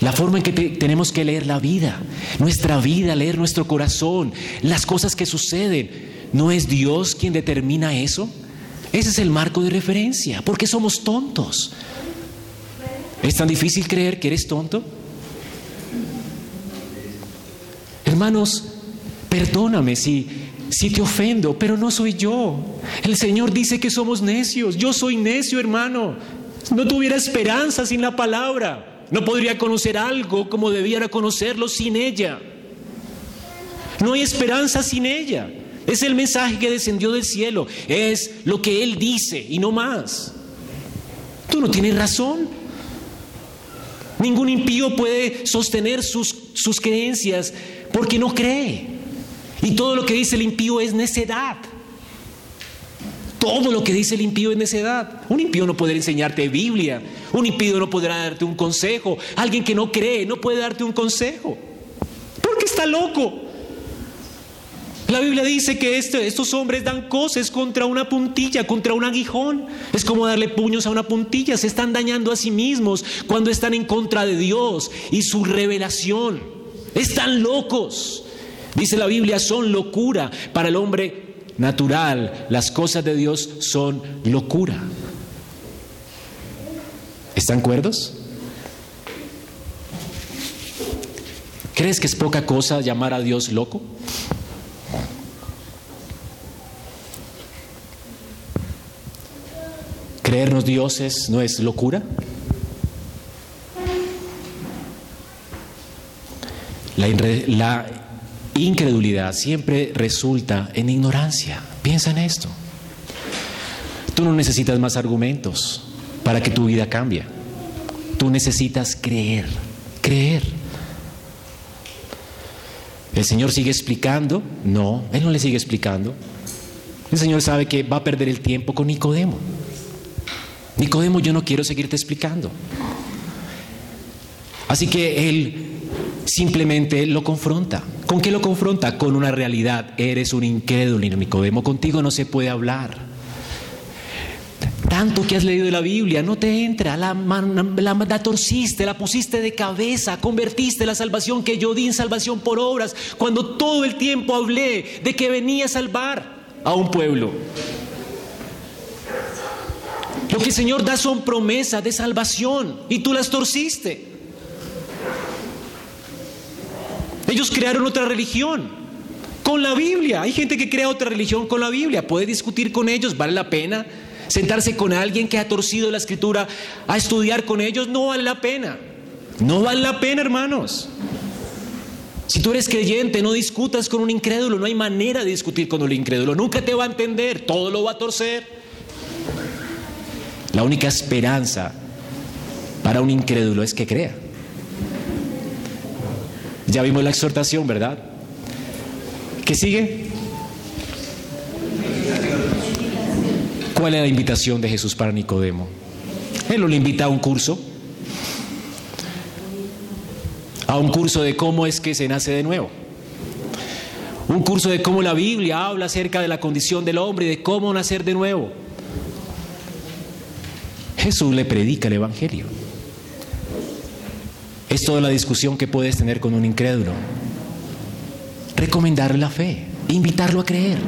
La forma en que tenemos que leer la vida, nuestra vida, leer nuestro corazón, las cosas que suceden. ¿No es Dios quien determina eso? Ese es el marco de referencia, porque somos tontos. ¿Es tan difícil creer que eres tonto? Hermanos, perdóname si, si te ofendo, pero no soy yo. El Señor dice que somos necios. Yo soy necio, hermano. No tuviera esperanza sin la palabra. No podría conocer algo como debiera conocerlo sin ella. No hay esperanza sin ella. Es el mensaje que descendió del cielo. Es lo que Él dice y no más. Tú no tienes razón. Ningún impío puede sostener sus, sus creencias porque no cree. Y todo lo que dice el impío es necedad. Todo lo que dice el impío es necedad. Un impío no podrá enseñarte Biblia. Un impío no podrá darte un consejo. Alguien que no cree no puede darte un consejo. Porque está loco. La Biblia dice que este, estos hombres dan cosas contra una puntilla, contra un aguijón. Es como darle puños a una puntilla. Se están dañando a sí mismos cuando están en contra de Dios y su revelación. Están locos. Dice la Biblia, son locura para el hombre natural. Las cosas de Dios son locura. ¿Están cuerdos? ¿Crees que es poca cosa llamar a Dios loco? ¿Creernos dioses no es locura? La, incredulidad siempre resulta en ignorancia. Piensa en esto. Tú no necesitas más argumentos para que tu vida cambie. Tú necesitas creer, creer. ¿El Señor sigue explicando? No, Él no le sigue explicando. El Señor sabe que va a perder el tiempo con Nicodemo. Nicodemo, yo no quiero seguirte explicando. Así que Él simplemente lo confronta. ¿Con qué lo confronta? Con una realidad. Eres un incrédulo, Nicodemo. Contigo no se puede hablar. Tanto que has leído la Biblia, no te entra, la, la, la, torciste, la pusiste de cabeza, convertiste la salvación que yo di en salvación por obras, cuando todo el tiempo hablé de que venía a salvar a un pueblo. Lo que el Señor da son promesas de salvación y tú las torciste. Ellos crearon otra religión con la Biblia. Hay gente que crea otra religión con la Biblia. Puede discutir con ellos, vale la pena. Sentarse con alguien que ha torcido la escritura a estudiar con ellos no vale la pena. No vale la pena, hermanos. Si tú eres creyente, no discutas con un incrédulo. No hay manera de discutir con un incrédulo. Nunca te va a entender. Todo lo va a torcer. La única esperanza para un incrédulo es que crea. Ya vimos la exhortación, ¿verdad? ¿Qué sigue? ¿Cuál es la invitación de Jesús para Nicodemo? Él lo invita a un curso, a un curso de cómo es que se nace de nuevo. Un curso de cómo la Biblia habla acerca de la condición del hombre y de cómo nacer de nuevo. Jesús le predica el Evangelio. Es toda la discusión que puedes tener con un incrédulo. Recomendarle la fe, invitarlo a creer.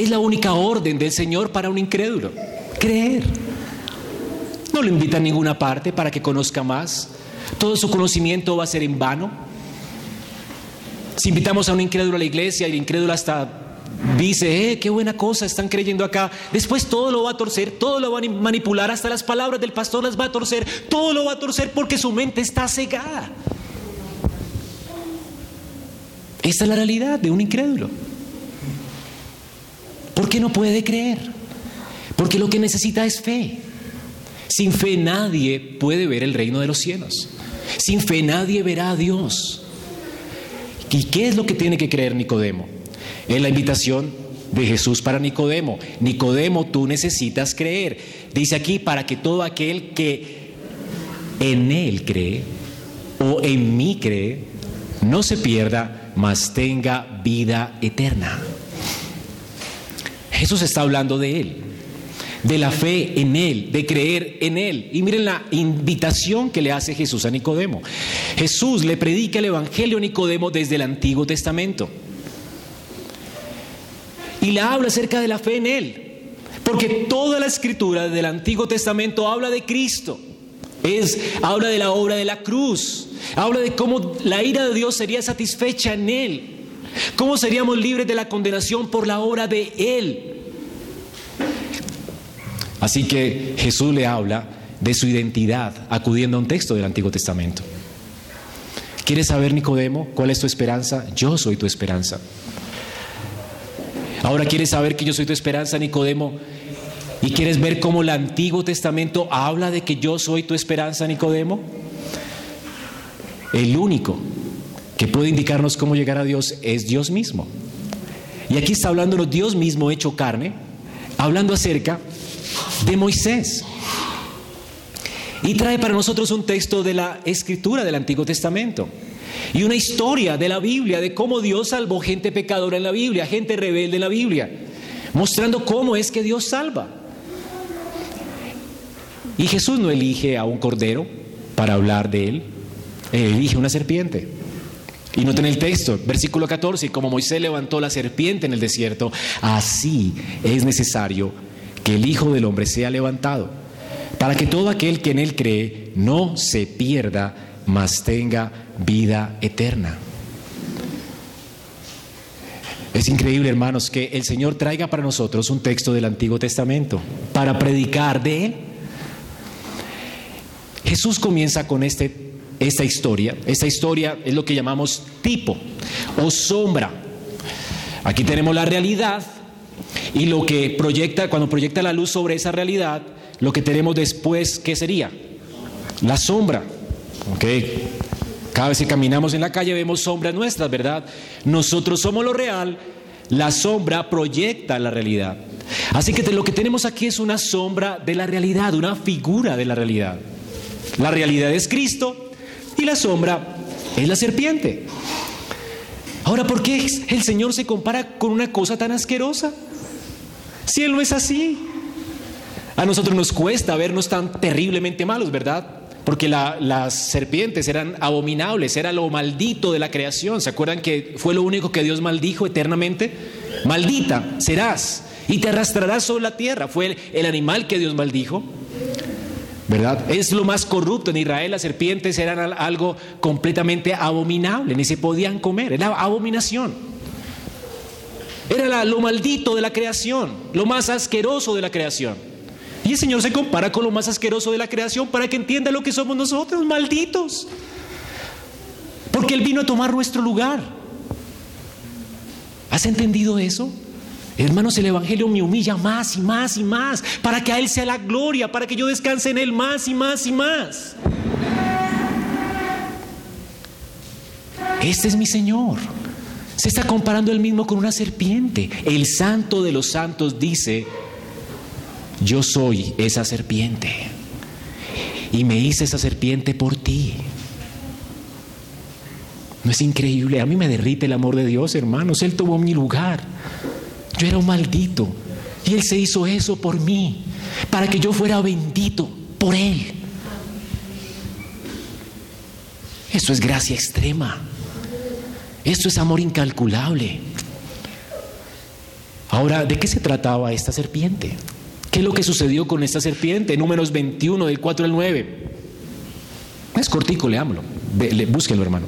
Es la única orden del Señor para un incrédulo, creer. No lo invita a ninguna parte para que conozca más. Todo su conocimiento va a ser en vano. Si invitamos a un incrédulo a la iglesia el incrédulo hasta dice, eh, qué buena cosa están creyendo acá. Después todo lo va a torcer, todo lo va a manipular, hasta las palabras del pastor las va a torcer, todo lo va a torcer porque su mente está cegada. Esta es la realidad de un incrédulo. ¿Por qué no puede creer? Porque lo que necesita es fe. Sin fe nadie puede ver el reino de los cielos. Sin fe nadie verá a Dios. ¿Y qué es lo que tiene que creer Nicodemo? Es la invitación de Jesús para Nicodemo. Nicodemo, tú necesitas creer. Dice aquí, para que todo aquel que en Él cree o en mí cree, no se pierda, mas tenga vida eterna. Jesús está hablando de Él. de la fe en Él, de creer en Él. Y miren la invitación que le hace Jesús a Nicodemo. Jesús le predica el Evangelio a Nicodemo desde el Antiguo Testamento. Y le habla acerca de la fe en Él. Porque toda la escritura del Antiguo Testamento habla de Cristo. Es, habla de la obra de la cruz. Habla de cómo la ira de Dios sería satisfecha en Él. Cómo seríamos libres de la condenación por la obra de Él. Así que Jesús le habla de su identidad acudiendo a un texto del Antiguo Testamento. ¿Quieres saber, Nicodemo, cuál es tu esperanza? Yo soy tu esperanza. Ahora quieres saber que yo soy tu esperanza, Nicodemo, y quieres ver cómo el Antiguo Testamento habla de que yo soy tu esperanza, Nicodemo. El único que puede indicarnos cómo llegar a Dios es Dios mismo. Y aquí está hablando Dios mismo hecho carne, hablando acerca de Moisés. Y trae para nosotros un texto de la escritura del Antiguo Testamento. Y una historia de la Biblia, de cómo Dios salvó gente pecadora en la Biblia, gente rebelde en la Biblia, mostrando cómo es que Dios salva. Y Jesús no elige a un cordero para hablar de él, él elige una serpiente. Y noten el texto, versículo 14, como Moisés levantó la serpiente en el desierto, así es necesario que el Hijo del Hombre sea levantado, para que todo aquel que en él cree no se pierda, mas tenga vida eterna. Es increíble, hermanos, que el Señor traiga para nosotros un texto del Antiguo Testamento para predicar de Él. Jesús comienza con este, esta historia. Esta historia es lo que llamamos tipo o sombra. Aquí tenemos la realidad y lo que proyecta, cuando proyecta la luz sobre esa realidad, lo que tenemos después, ¿qué sería? La sombra. ¿Ok? Cada vez que caminamos en la calle vemos sombras nuestras, ¿verdad? Nosotros somos lo real, la sombra proyecta la realidad. Así que lo que tenemos aquí es una sombra de la realidad, una figura de la realidad. La realidad es Cristo y la sombra es la serpiente. Ahora, ¿por qué el Señor se compara con una cosa tan asquerosa? Si Él no es así. A nosotros nos cuesta vernos tan terriblemente malos, ¿verdad? Porque las serpientes eran abominables, era lo maldito de la creación. ¿Se acuerdan que fue lo único que Dios maldijo eternamente? Maldita serás y te arrastrarás sobre la tierra. Fue el animal que Dios maldijo. ¿verdad? Es lo más corrupto. En Israel las serpientes eran algo completamente abominable, ni se podían comer, era abominación. Era lo maldito de la creación, lo más asqueroso de la creación. Y el Señor se compara con lo más asqueroso de la creación para que entienda lo que somos nosotros, malditos. Porque Él vino a tomar nuestro lugar. ¿Has entendido eso? Hermanos, el Evangelio me humilla más y más y más para que a Él sea la gloria, para que yo descanse en Él más y más y más. Este es mi Señor. Se está comparando Él mismo con una serpiente. El santo de los santos dice, yo soy esa serpiente. Y me hice esa serpiente por ti. ¿No es increíble? A mí me derrite el amor de Dios, hermanos. Él tomó mi lugar. Yo era un maldito y Él se hizo eso por mí, para que yo fuera bendito por Él. Eso es gracia extrema. Esto es amor incalculable. Ahora, ¿de qué se trataba esta serpiente? ¿Qué es lo que sucedió con esta serpiente? Números 21, del 4 al 9. Es cortico, leámoslo. Búsquenlo, hermano.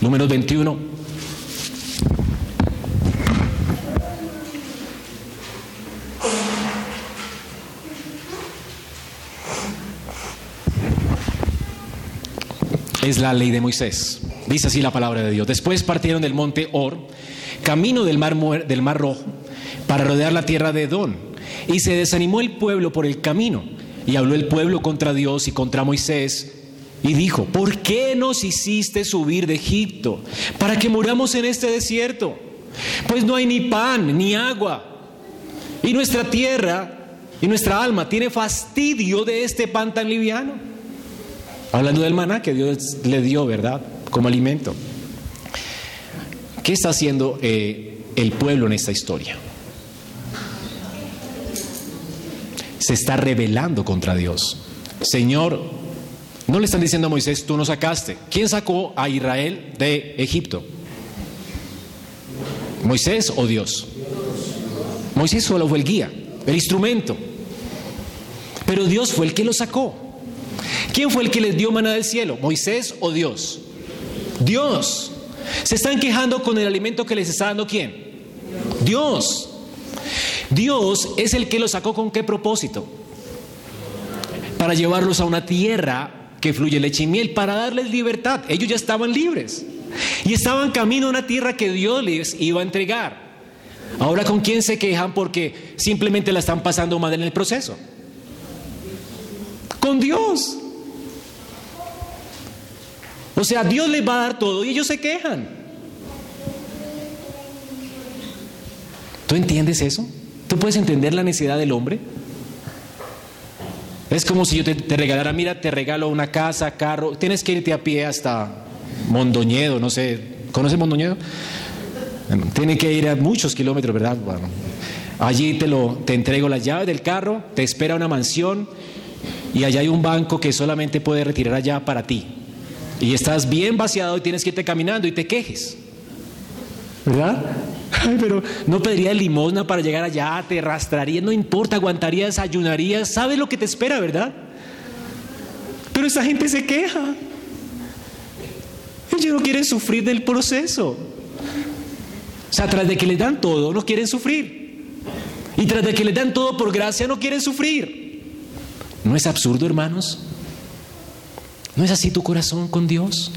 Números 21, es la ley de Moisés. Dice así la palabra de Dios. Después partieron del monte Or, camino del mar, del mar Rojo, para rodear la tierra de Edón. Y se desanimó el pueblo por el camino. Y habló el pueblo contra Dios y contra Moisés. Y dijo, ¿por qué nos hiciste subir de Egipto para que muramos en este desierto? Pues no hay ni pan ni agua. Y nuestra tierra y nuestra alma tiene fastidio de este pan tan liviano. Hablando del maná que Dios le dio, ¿verdad? Como alimento. ¿Qué está haciendo eh, el pueblo en esta historia? Se está rebelando contra Dios. Señor, no le están diciendo a Moisés, tú nos sacaste. ¿Quién sacó a Israel de Egipto? ¿Moisés o Dios? Moisés solo fue el guía, el instrumento. Pero Dios fue el que lo sacó. ¿Quién fue el que les dio maná del cielo? ¿Moisés o Dios? Dios. ¿Se están quejando con el alimento que les está dando quién? Dios. Dios es el que los sacó con qué propósito? Para llevarlos a una tierra que fluye leche y miel, para darles libertad. Ellos ya estaban libres. Y estaban camino a una tierra que Dios les iba a entregar. Ahora, ¿con quién se quejan porque simplemente la están pasando mal en el proceso? Con Dios. O sea, Dios les va a dar todo y ellos se quejan. ¿Tú entiendes eso? ¿Tú puedes entender la necesidad del hombre? Es como si yo te, regalara, mira, te regalo una casa, carro, tienes que irte a pie hasta Mondoñedo, no sé, ¿conoces Mondoñedo? tiene que ir a muchos kilómetros, ¿verdad? Bueno, allí te, lo, te entrego las llaves del carro, te espera una mansión y allá hay un banco que solamente puede retirar allá para ti. Y estás bien vaciado y tienes que irte caminando y te quejes. ¿Verdad? Ay, pero no pediría limosna para llegar allá, te arrastraría, no importa, aguantarías, ayunarías, sabes lo que te espera, ¿verdad? Pero esa gente se queja. Ellos no quieren sufrir del proceso. O sea, tras de que les dan todo, no quieren sufrir. Y tras de que les dan todo por gracia, no quieren sufrir. ¿No es absurdo, hermanos? ¿No es así tu corazón con Dios?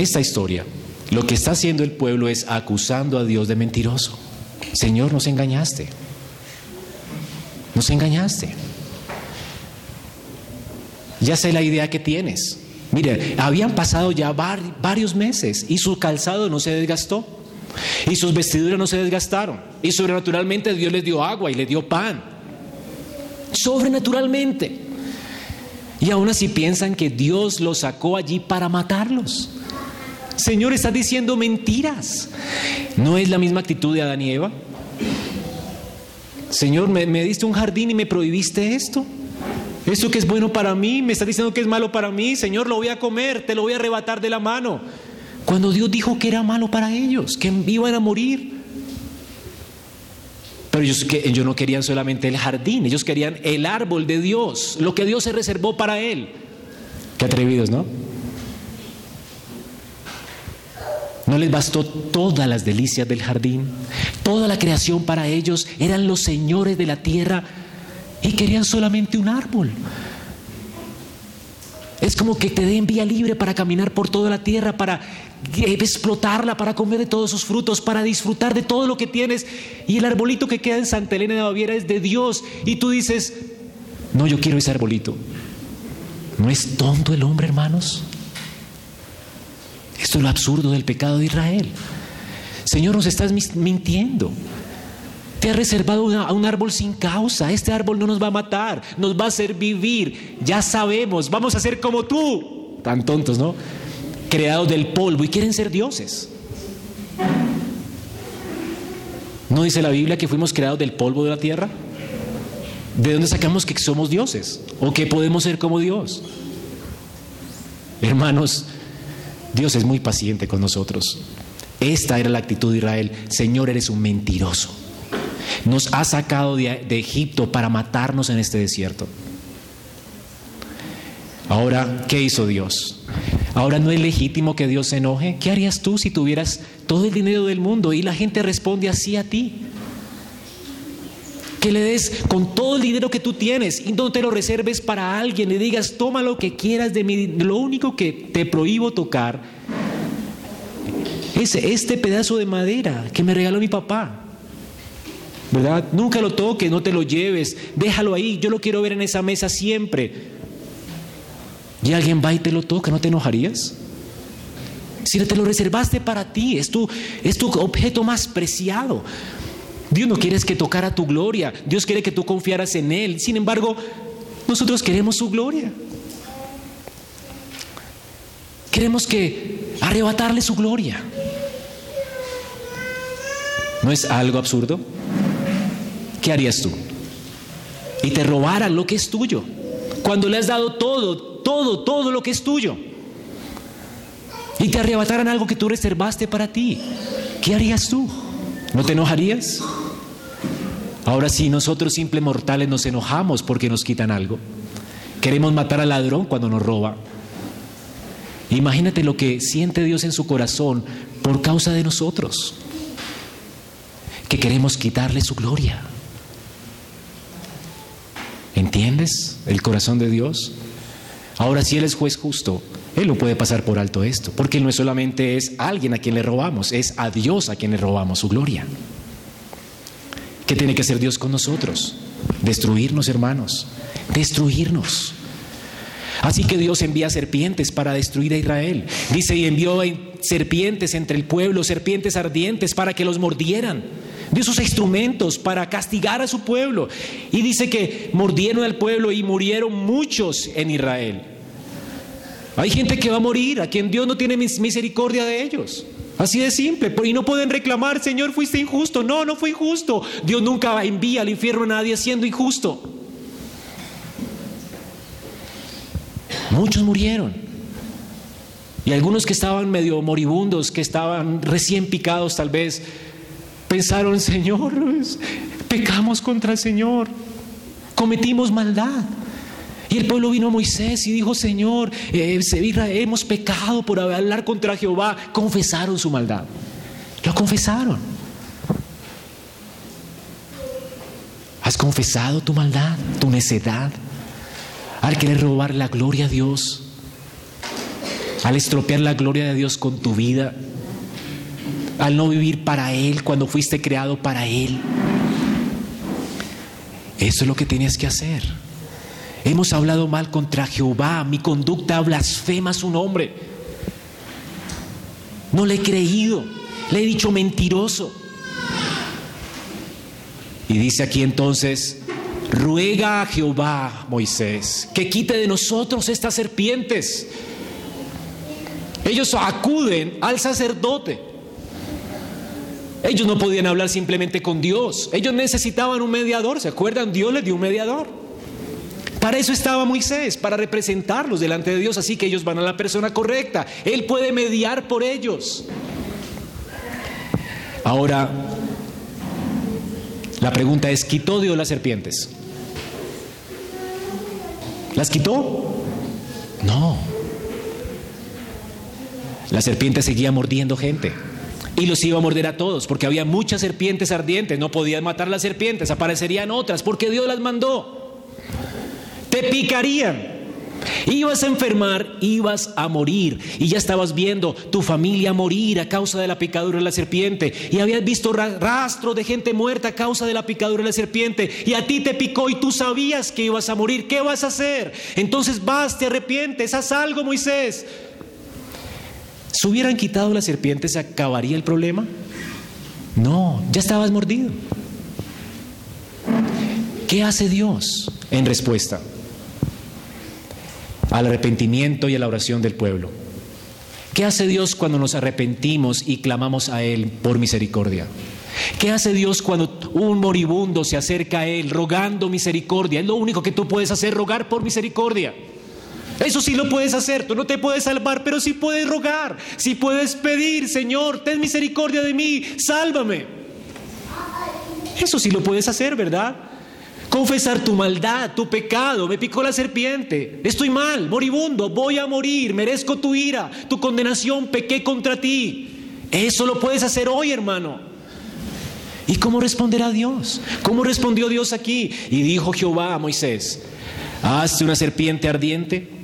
Esta historia, lo que está haciendo el pueblo es acusando a Dios de mentiroso. Señor, nos engañaste. Nos engañaste. Ya sé la idea que tienes. Mire, habían pasado ya varios meses y su calzado no se desgastó. Y sus vestiduras no se desgastaron. Y sobrenaturalmente Dios les dio agua y les dio pan. Sobrenaturalmente. Y aún así piensan que Dios los sacó allí para matarlos. Señor, estás diciendo mentiras. ¿No es la misma actitud de Adán y Eva? Señor, me, diste un jardín y me prohibiste esto. Esto que es bueno para mí, me estás diciendo que es malo para mí. Señor, lo voy a comer, te lo voy a arrebatar de la mano. Cuando Dios dijo que era malo para ellos, que iban a morir. Pero ellos, ellos no querían solamente el jardín, ellos querían el árbol de Dios, lo que Dios se reservó para él. Qué atrevidos, ¿no? No les bastó todas las delicias del jardín. Toda la creación para ellos eran los señores de la tierra y querían solamente un árbol. Es como que te den vía libre para caminar por toda la tierra, para explotarla, para comer de todos sus frutos, para disfrutar de todo lo que tienes. Y el arbolito que queda en Santa Elena de Baviera es de Dios. Y tú dices, no, yo quiero ese arbolito. ¿No es tonto el hombre, hermanos? Esto es lo absurdo del pecado de Israel. Señor, nos estás mintiendo. Te ha reservado a un árbol sin causa. Este árbol no nos va a matar, nos va a hacer vivir. Ya sabemos, vamos a ser como tú. Tan tontos, ¿no? Creados del polvo y quieren ser dioses. ¿No dice la Biblia que fuimos creados del polvo de la tierra? ¿De dónde sacamos que somos dioses? ¿O que podemos ser como Dios? Hermanos, Dios es muy paciente con nosotros. Esta era la actitud de Israel. Señor, eres un mentiroso. Nos ha sacado de, Egipto para matarnos en este desierto. Ahora, ¿qué hizo Dios? Ahora no es legítimo que Dios se enoje. ¿Qué harías tú si tuvieras todo el dinero del mundo y la gente responde así a ti? Que le des con todo el dinero que tú tienes y no te lo reserves para alguien, le digas, toma lo que quieras de mí, lo único que te prohíbo tocar es este pedazo de madera que me regaló mi papá. ¿Verdad? Nunca lo toques, no te lo lleves, déjalo ahí, yo lo quiero ver en esa mesa siempre. Y alguien va y te lo toca, ¿no te enojarías? Si te lo reservaste para ti, es tu, es tu objeto más preciado. Dios no quiere que tocara tu gloria, Dios quiere que tú confiaras en Él. Sin embargo, nosotros queremos su gloria. Queremos que arrebatarle su gloria. ¿No es algo absurdo? ¿Qué harías tú? Y te robaran lo que es tuyo. Cuando le has dado todo, todo, todo lo que es tuyo. Y te arrebataran algo que tú reservaste para ti. ¿Qué harías tú? ¿No te enojarías? Ahora sí, nosotros simples mortales nos enojamos porque nos quitan algo. Queremos matar al ladrón cuando nos roba. Imagínate lo que siente Dios en su corazón por causa de nosotros, que queremos quitarle su gloria. ¿Entiendes el corazón de Dios? Ahora, si Él es juez justo, Él no puede pasar por alto esto, porque no solamente es alguien a quien le robamos, es a Dios a quien le robamos su gloria. ¿Qué tiene que hacer Dios con nosotros? Destruirnos, hermanos, destruirnos. Así que Dios envía serpientes para destruir a Israel. Dice, y envió serpientes entre el pueblo, serpientes ardientes para que los mordieran. De esos instrumentos para castigar a su pueblo. Y dice que mordieron al pueblo y murieron muchos en Israel. Hay gente que va a morir, a quien Dios no tiene misericordia de ellos. Así de simple. Y no pueden reclamar, Señor, fuiste injusto. No, no fue injusto. Dios nunca envía al infierno a nadie siendo injusto. Muchos murieron. Y algunos que estaban medio moribundos, que estaban recién picados tal vez, pensaron, Señor, pecamos contra el Señor, cometimos maldad. Y el pueblo vino a Moisés y dijo, Señor, eh, hemos pecado por hablar contra Jehová. Confesaron su maldad. Lo confesaron. ¿Has confesado tu maldad, tu necedad? Al querer robar la gloria a Dios, al estropear la gloria de Dios con tu vida, al no vivir para Él cuando fuiste creado para Él. Eso es lo que tienes que hacer. Hemos hablado mal contra Jehová, mi conducta blasfema su nombre. No le he creído, le he dicho mentiroso. Y dice aquí entonces, ruega a Jehová, Moisés, que quite de nosotros estas serpientes. Ellos acuden al sacerdote. Ellos no podían hablar simplemente con Dios. Ellos necesitaban un mediador. ¿Se acuerdan? Dios les dio un mediador. Para eso estaba Moisés, para representarlos delante de Dios. Así que ellos van a la persona correcta. Él puede mediar por ellos. Ahora, la pregunta es, ¿quitó Dios las serpientes? ¿Las quitó? No. La serpiente seguía mordiendo gente y los iba a morder a todos, porque había muchas serpientes ardientes, no podían matar las serpientes, aparecerían otras, porque Dios las mandó. Te picarían. Ibas a enfermar, ibas a morir. Y ya estabas viendo tu familia morir a causa de la picadura de la serpiente. Y habías visto rastro de gente muerta a causa de la picadura de la serpiente. Y a ti te picó y tú sabías que ibas a morir. ¿Qué vas a hacer? Entonces vas, te arrepientes, haz algo, Moisés. Si hubieran quitado la serpiente, ¿se acabaría el problema? No, ya estabas mordido. ¿Qué hace Dios en respuesta al arrepentimiento y a la oración del pueblo? ¿Qué hace Dios cuando nos arrepentimos y clamamos a Él por misericordia? ¿Qué hace Dios cuando un moribundo se acerca a Él rogando misericordia? Es lo único que tú puedes hacer, rogar por misericordia. Eso sí lo puedes hacer, tú no te puedes salvar, pero sí puedes rogar, sí puedes pedir, Señor, ten misericordia de mí, sálvame. Eso sí lo puedes hacer, ¿verdad? Confesar tu maldad, tu pecado, me picó la serpiente, estoy mal, moribundo, voy a morir, merezco tu ira, tu condenación, pequé contra ti. Eso lo puedes hacer hoy, hermano. ¿Y cómo responderá Dios? ¿Cómo respondió Dios aquí? Y dijo Jehová a Moisés, hazte una serpiente ardiente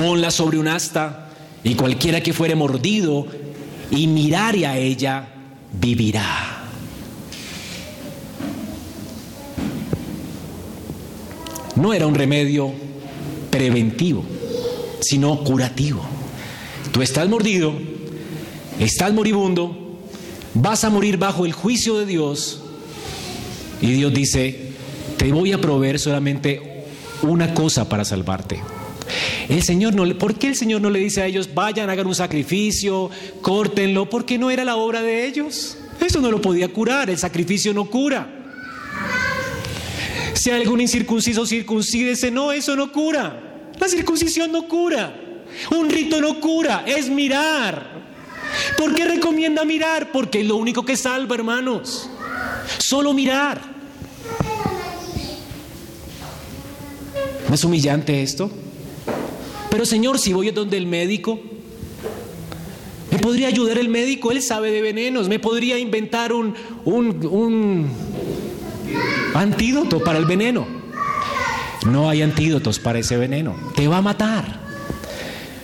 ponla sobre un asta y cualquiera que fuere mordido y mirare a ella, vivirá. No era un remedio preventivo, sino curativo. Tú estás mordido, estás moribundo, vas a morir bajo el juicio de Dios y Dios dice, te voy a proveer solamente una cosa para salvarte. El Señor no, ¿Por qué el Señor no le dice a ellos, vayan, hagan un sacrificio, córtenlo? Porque no era la obra de ellos. Eso no lo podía curar, el sacrificio no cura. Si hay algún incircunciso, circuncídese. No, eso no cura. La circuncisión no cura. Un rito no cura, es mirar. ¿Por qué recomienda mirar? Porque es lo único que salva, hermanos. Solo mirar. ¿No es humillante esto? Pero Señor, si voy donde el médico, ¿me podría ayudar el médico? Él sabe de venenos. ¿Me podría inventar un, un, un antídoto para el veneno? No hay antídotos para ese veneno. Te va a matar.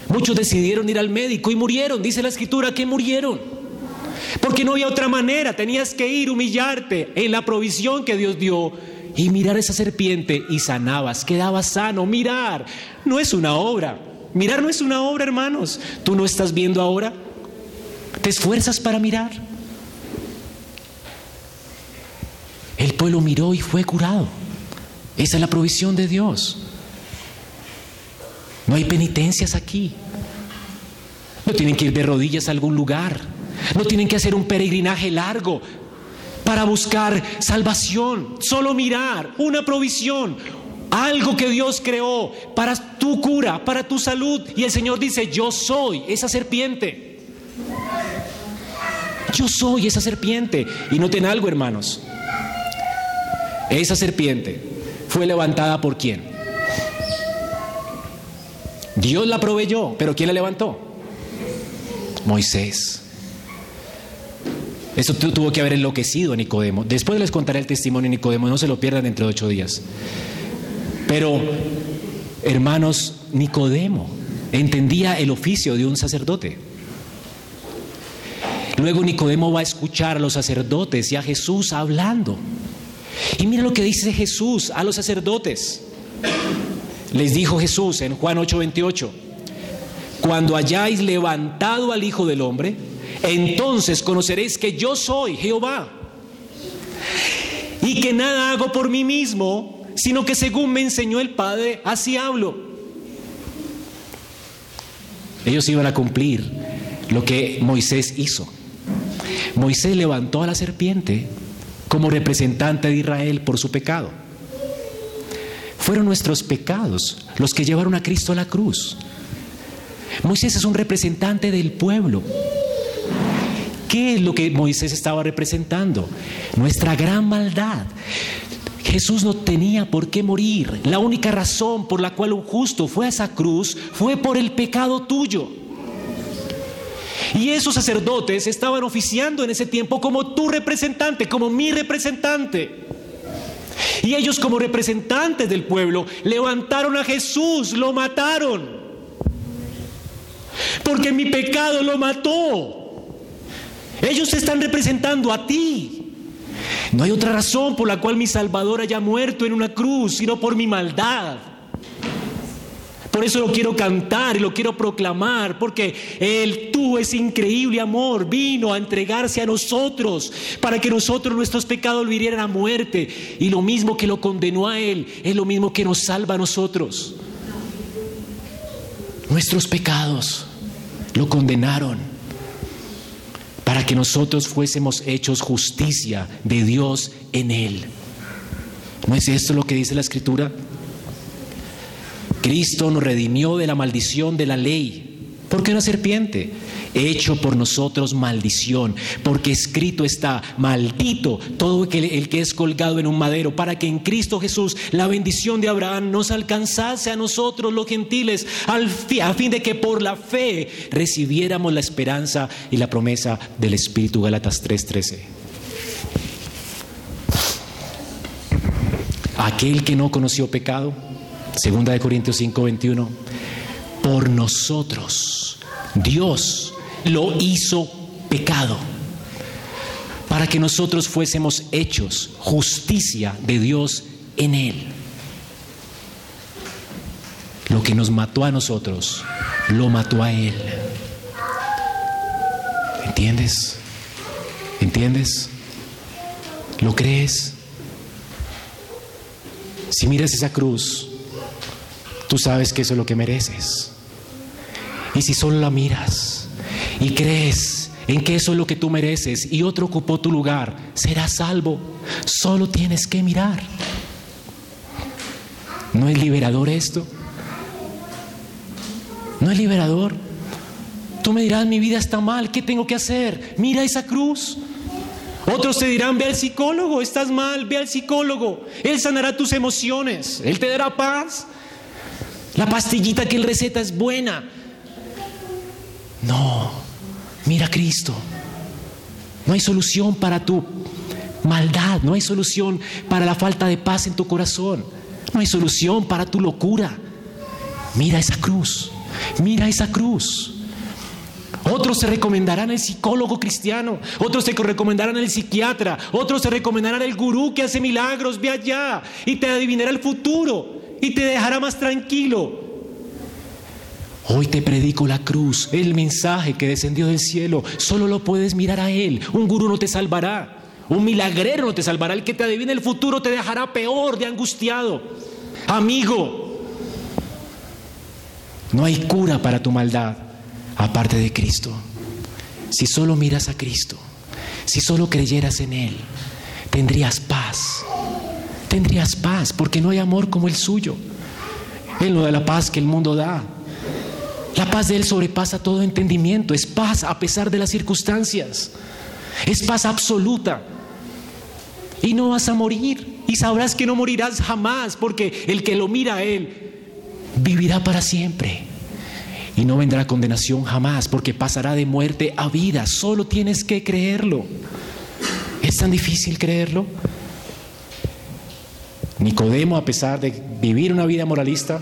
Muchos decidieron ir al médico y murieron. Dice la escritura que murieron. Porque no había otra manera. Tenías que ir, humillarte en la provisión que Dios dio y mirar esa serpiente y sanabas, quedabas sano. Mirar no es una obra. Mirar no es una obra, hermanos. Tú no estás viendo ahora. ¿Te esfuerzas para mirar? Pueblo miró y fue curado. Esa es la provisión de Dios. No hay penitencias aquí. No tienen que ir de rodillas a algún lugar. No tienen que hacer un peregrinaje largo para buscar salvación. Solo mirar una provisión, algo que Dios creó para tu cura, para tu salud. Y el Señor dice, yo soy esa serpiente. Yo soy esa serpiente. Y noten algo, hermanos. Esa serpiente fue levantada por quién? Dios la proveyó, pero ¿quién la levantó? Moisés. Eso tuvo que haber enloquecido a Nicodemo. Después les contaré el testimonio de Nicodemo, no se lo pierdan dentro de ocho días. Pero, hermanos, Nicodemo entendía el oficio de un sacerdote. Luego Nicodemo va a escuchar a los sacerdotes y a Jesús hablando. Y mira lo que dice Jesús a los sacerdotes. Les dijo Jesús en Juan 8:28, cuando hayáis levantado al Hijo del Hombre, entonces conoceréis que yo soy Jehová. Y que nada hago por mí mismo, sino que según me enseñó el Padre, así hablo. Ellos iban a cumplir lo que Moisés hizo. Moisés levantó a la serpiente como representante de Israel por su pecado. Fueron nuestros pecados los que llevaron a Cristo a la cruz. Moisés es un representante del pueblo. ¿Qué es lo que Moisés estaba representando? Nuestra gran maldad. Jesús no tenía por qué morir. La única razón por la cual un justo fue a esa cruz fue por el pecado tuyo. Y esos sacerdotes estaban oficiando en ese tiempo como tu representante, como mi representante. Y ellos como representantes del pueblo levantaron a Jesús, lo mataron. Porque mi pecado lo mató. Ellos están representando a ti. No hay otra razón por la cual mi Salvador haya muerto en una cruz, sino por mi maldad. Por eso lo quiero cantar y lo quiero proclamar, porque Él tuvo ese increíble amor, vino a entregarse a nosotros para que nosotros nuestros pecados vivieran a muerte. Y lo mismo que lo condenó a Él, es lo mismo que nos salva a nosotros. Nuestros pecados lo condenaron para que nosotros fuésemos hechos justicia de Dios en Él. ¿No es esto lo que dice la Escritura? Cristo nos redimió de la maldición de la ley. ¿Por qué una serpiente? Hecho por nosotros maldición, porque escrito está, maldito todo el que, es colgado en un madero, para que en Cristo Jesús la bendición de Abraham nos alcanzase a nosotros los gentiles, a fin de que por la fe recibiéramos la esperanza y la promesa del Espíritu. Galatas 3:13. Aquel que no conoció pecado, Segunda de Corintios 5:21, por nosotros Dios lo hizo pecado para que nosotros fuésemos hechos justicia de Dios en él. Lo que nos mató a nosotros, lo mató a él. ¿Entiendes? ¿Entiendes? ¿Lo crees? Si miras esa cruz, Tú sabes que eso es lo que mereces. Y si solo la miras y crees en que eso es lo que tú mereces y otro ocupó tu lugar, serás salvo. Solo tienes que mirar. ¿No es liberador esto? ¿No es liberador? Tú me dirás, mi vida está mal, ¿qué tengo que hacer? Mira esa cruz. Otros te dirán, ve al psicólogo, estás mal, ve al psicólogo. Él sanará tus emociones, Él te dará paz. La pastillita que Él receta es buena. No, mira a Cristo. No hay solución para tu maldad, no hay solución para la falta de paz en tu corazón, no hay solución para tu locura. Mira esa cruz, mira esa cruz. Otros se recomendarán el psicólogo cristiano, otros se recomendarán el psiquiatra, otros se recomendarán el gurú que hace milagros, ve allá y te adivinará el futuro y te dejará más tranquilo. Hoy te predico la cruz, el mensaje que descendió del cielo. Solo lo puedes mirar a Él. Un gurú no te salvará. Un milagrero no te salvará. El que te adivine el futuro te dejará peor de angustiado. Amigo, no hay cura para tu maldad aparte de Cristo. Si solo miras a Cristo, si solo creyeras en Él, tendrías paz. Tendrías paz porque no hay amor como el suyo. Él no da la paz que el mundo da. La paz de Él sobrepasa todo entendimiento. Es paz a pesar de las circunstancias. Es paz absoluta. Y no vas a morir. Y sabrás que no morirás jamás porque el que lo mira a Él vivirá para siempre y no vendrá condenación jamás, porque pasará de muerte a vida. Solo tienes que creerlo. ¿Es tan difícil creerlo? Nicodemo, a pesar de vivir una vida moralista,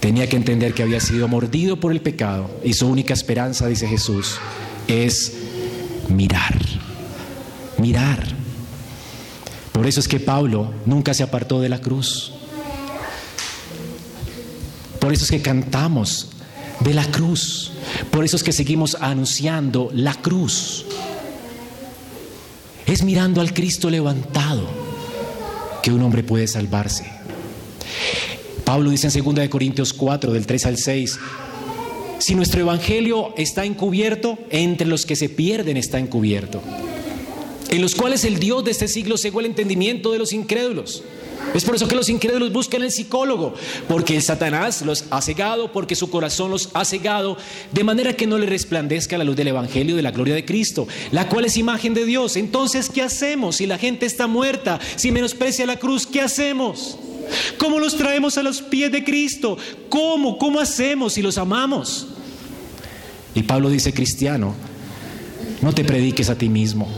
tenía que entender que había sido mordido por el pecado y su única esperanza, dice Jesús, es mirar. Mirar. Por eso es que Pablo nunca se apartó de la cruz. Por eso es que cantamos de la cruz. Por eso es que seguimos anunciando la cruz. Es mirando al Cristo levantado que un hombre puede salvarse. Pablo dice en 2 Corintios 4, del 3 al 6, si nuestro evangelio está encubierto, entre los que se pierden está encubierto, en los cuales el Dios de este siglo cegó el entendimiento de los incrédulos es por eso que los incrédulos buscan el psicólogo, porque Satanás los ha cegado, porque su corazón los ha cegado, de manera que no le resplandezca la luz del Evangelio de la gloria de Cristo, la cual es imagen de Dios. Entonces, ¿qué hacemos? Si la gente está muerta, si menosprecia la cruz, ¿qué hacemos? ¿Cómo los traemos a los pies de Cristo? ¿Cómo? ¿Cómo hacemos si los amamos? Y Pablo dice, cristiano, no te prediques a ti mismo.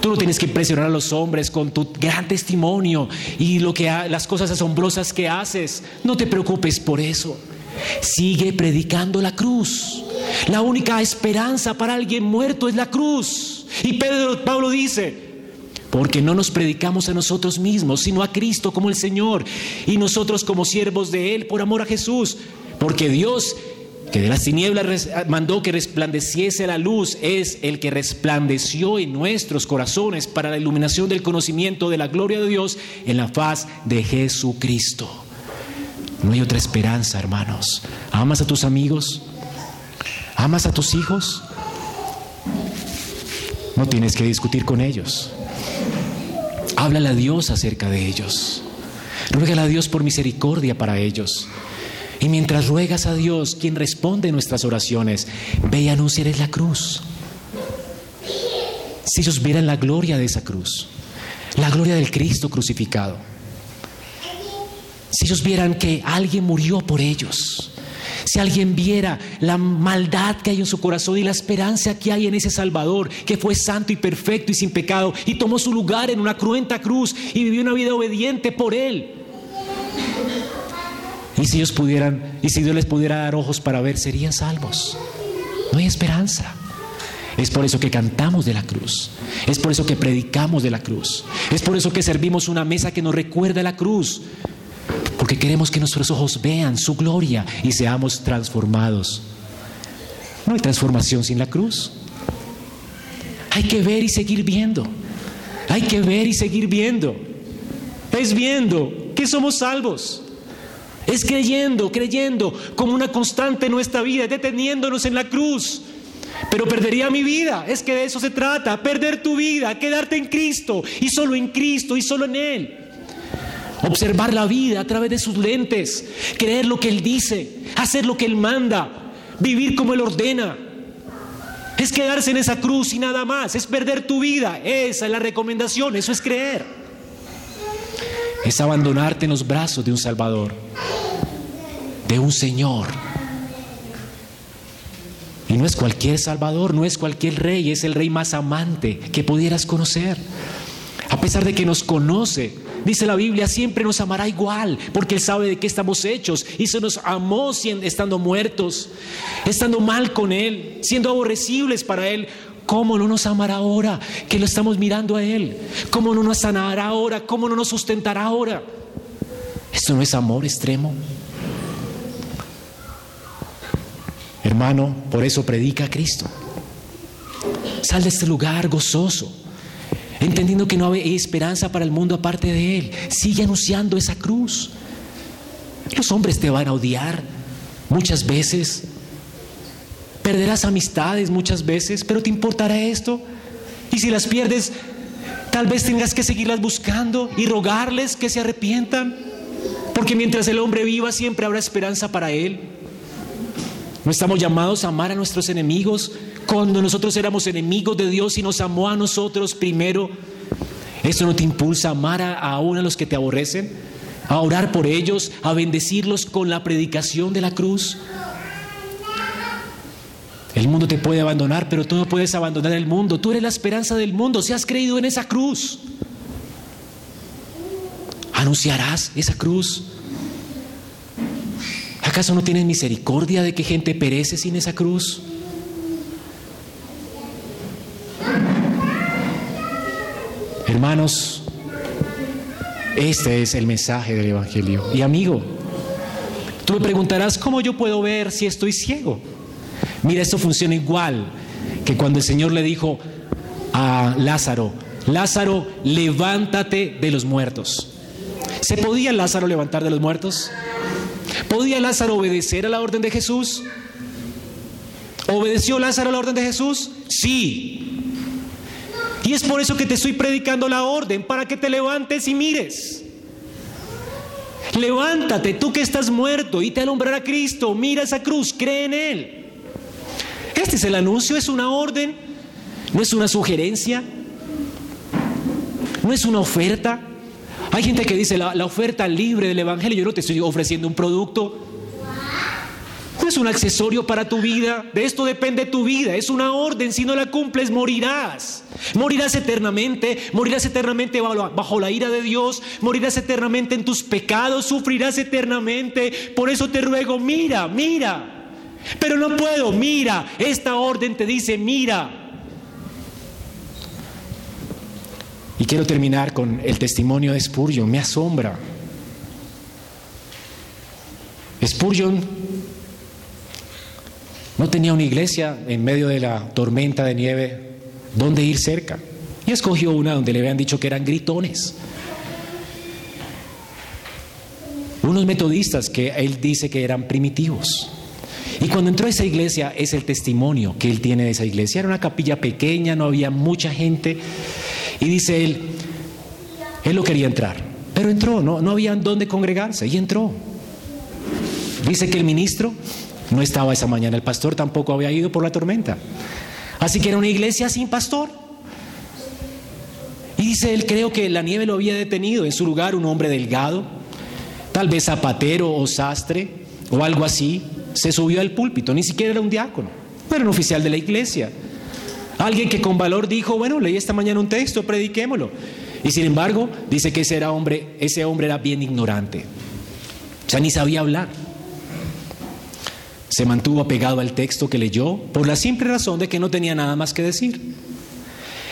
Tú no tienes que impresionar a los hombres con tu gran testimonio y lo que las cosas asombrosas que haces. No te preocupes por eso. Sigue predicando la cruz. La única esperanza para alguien muerto es la cruz. Y Pedro Pablo dice, porque no nos predicamos a nosotros mismos, sino a Cristo como el Señor y nosotros como siervos de él por amor a Jesús, porque Dios que de las tinieblas mandó que resplandeciese la luz, es el que resplandeció en nuestros corazones para la iluminación del conocimiento de la gloria de Dios en la faz de Jesucristo. No hay otra esperanza, hermanos. ¿Amas a tus amigos? ¿Amas a tus hijos? No tienes que discutir con ellos. Háblale a Dios acerca de ellos. Ruégale a Dios por misericordia para ellos. Y mientras ruegas a Dios, quien responde nuestras oraciones, ve y anunciarles la cruz. Si ellos vieran la gloria de esa cruz, la gloria del Cristo crucificado, si ellos vieran que alguien murió por ellos, si alguien viera la maldad que hay en su corazón y la esperanza que hay en ese Salvador, que fue santo y perfecto y sin pecado, y tomó su lugar en una cruenta cruz y vivió una vida obediente por Él, y si ellos pudieran, y si Dios les pudiera dar ojos para ver, serían salvos. No hay esperanza. Es por eso que cantamos de la cruz. Es por eso que predicamos de la cruz. Es por eso que servimos una mesa que nos recuerda la cruz. Porque queremos que nuestros ojos vean su gloria y seamos transformados. No hay transformación sin la cruz. Hay que ver y seguir viendo. Hay que ver y seguir viendo. Es viendo que somos salvos. Es creyendo, creyendo como una constante en nuestra vida, deteniéndonos en la cruz. Pero perdería mi vida. Es que de eso se trata, perder tu vida, quedarte en Cristo y solo en Cristo y solo en Él. Observar la vida a través de sus lentes, creer lo que Él dice, hacer lo que Él manda, vivir como Él ordena. Es quedarse en esa cruz y nada más, es perder tu vida. Esa es la recomendación, eso es creer. Es abandonarte en los brazos de un Salvador, de un Señor y no es cualquier Salvador, no es cualquier rey, es el rey más amante que pudieras conocer. A pesar de que nos conoce, dice la Biblia, siempre nos amará igual, porque Él sabe de qué estamos hechos y se nos amó estando muertos, estando mal con Él, siendo aborrecibles para Él. ¿Cómo no nos amará ahora que lo estamos mirando a Él? ¿Cómo no nos sanará ahora? ¿Cómo no nos sustentará ahora? ¿Esto no es amor extremo? Hermano, por eso predica a Cristo. Sal de este lugar gozoso, entendiendo que no hay esperanza para el mundo aparte de Él. Sigue anunciando esa cruz. Los hombres te van a odiar muchas veces. Perderás amistades muchas veces, pero ¿te importará esto? Y si las pierdes, tal vez tengas que seguirlas buscando y rogarles que se arrepientan, porque mientras el hombre viva siempre habrá esperanza para él. No estamos llamados a amar a nuestros enemigos cuando nosotros éramos enemigos de Dios y nos amó a nosotros primero. ¿Eso no te impulsa a amar a, aún a los que te aborrecen? A orar por ellos, a bendecirlos con la predicación de la cruz. El mundo te puede abandonar, pero tú no puedes abandonar el mundo. Tú eres la esperanza del mundo. Si has creído en esa cruz, anunciarás esa cruz. ¿Acaso no tienes misericordia de que gente perece sin esa cruz? Hermanos, este es el mensaje del Evangelio. Y amigo, tú me preguntarás, ¿cómo yo puedo ver si estoy ciego? Mira, esto funciona igual que cuando el Señor le dijo a Lázaro, Lázaro, levántate de los muertos. ¿Se podía Lázaro levantar de los muertos? ¿Podía Lázaro obedecer a la orden de Jesús? ¿Obedeció Lázaro a la orden de Jesús? Sí. Y es por eso que te estoy predicando la orden, para que te levantes y mires. Levántate, tú que estás muerto, y te alumbrará Cristo. Mira esa cruz, cree en Él. Este es el anuncio, es una orden, no es una sugerencia, no es una oferta. Hay gente que dice la, oferta libre del Evangelio, yo no te estoy ofreciendo un producto, no es un accesorio para tu vida, de esto depende tu vida, es una orden, si no la cumples morirás. Morirás eternamente, morirás eternamente bajo la ira de Dios, morirás eternamente en tus pecados, sufrirás eternamente. Por eso te ruego, mira, mira. Pero no puedo, mira, esta orden te dice, mira. Y quiero terminar con el testimonio de Spurgeon, me asombra. Spurgeon no tenía una iglesia en medio de la tormenta de nieve donde ir cerca. Y escogió una donde le habían dicho que eran gritones. Unos metodistas que él dice que eran primitivos. Y cuando entró a esa iglesia, es el testimonio que él tiene de esa iglesia. Era una capilla pequeña, no había mucha gente. Y dice él, él no quería entrar, pero entró, no, no había dónde congregarse y entró. Dice que el ministro no estaba esa mañana, el pastor tampoco había ido por la tormenta. Así que era una iglesia sin pastor. Y dice él, creo que la nieve lo había detenido, en su lugar un hombre delgado, tal vez zapatero o sastre o algo así, se subió al púlpito, ni siquiera era un diácono, era un oficial de la iglesia. Alguien que con valor dijo, bueno, leí esta mañana un texto, prediquémoslo. Y sin embargo, dice que ese, era hombre, ese hombre era bien ignorante. O sea, ni sabía hablar. Se mantuvo apegado al texto que leyó por la simple razón de que no tenía nada más que decir.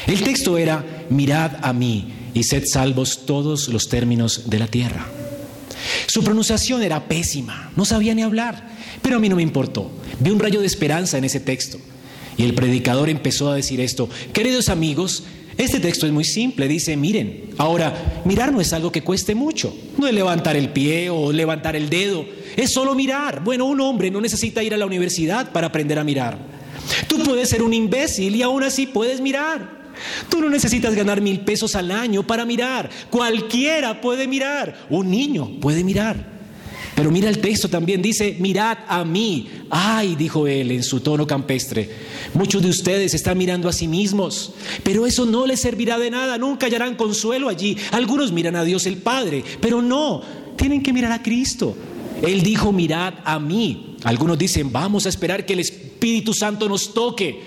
El texto era, mirad a mí y sed salvos todos los términos de la tierra. Su pronunciación era pésima, no sabía ni hablar, pero a mí no me importó. Vi un rayo de esperanza en ese texto. Y el predicador empezó a decir esto, queridos amigos, este texto es muy simple, dice, miren, ahora, mirar no es algo que cueste mucho, no es levantar el pie o levantar el dedo, es solo mirar. Bueno, un hombre no necesita ir a la universidad para aprender a mirar. Tú puedes ser un imbécil y aún así puedes mirar. Tú no necesitas ganar mil pesos al año para mirar. Cualquiera puede mirar. Un niño puede mirar. Pero mira el texto también dice, mirad a mí. Ay, dijo él en su tono campestre. Muchos de ustedes están mirando a sí mismos, pero eso no les servirá de nada. Nunca hallarán consuelo allí. Algunos miran a Dios el Padre, pero no. Tienen que mirar a Cristo. Él dijo, mirad a mí. Algunos dicen, vamos a esperar que el Espíritu Santo nos toque.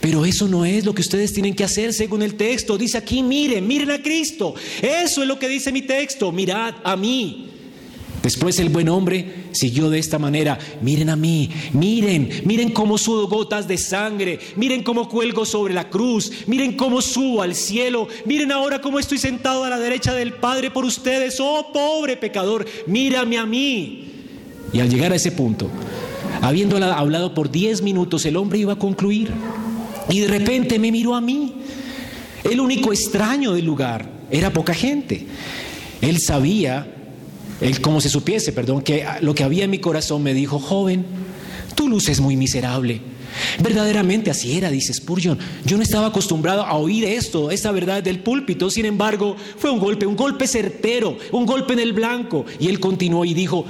Pero eso no es lo que ustedes tienen que hacer según el texto. Dice aquí, miren, miren a Cristo. Eso es lo que dice mi texto. Mirad a mí. Después el buen hombre siguió de esta manera, miren a mí, miren, miren cómo sudo gotas de sangre, miren cómo cuelgo sobre la cruz, miren cómo subo al cielo, miren ahora cómo estoy sentado a la derecha del Padre por ustedes, oh pobre pecador, mírame a mí. Y al llegar a ese punto, habiendo hablado por diez minutos, el hombre iba a concluir. Y de repente me miró a mí. El único extraño del lugar era poca gente. Él sabía, él como se supiese, perdón, que lo que había en mi corazón me dijo, joven, tu luz es muy miserable. Verdaderamente así era, dice Spurgeon. Yo no estaba acostumbrado a oír esto, esta verdad del púlpito. Sin embargo, fue un golpe, un golpe certero, un golpe en el blanco. Y él continuó y dijo,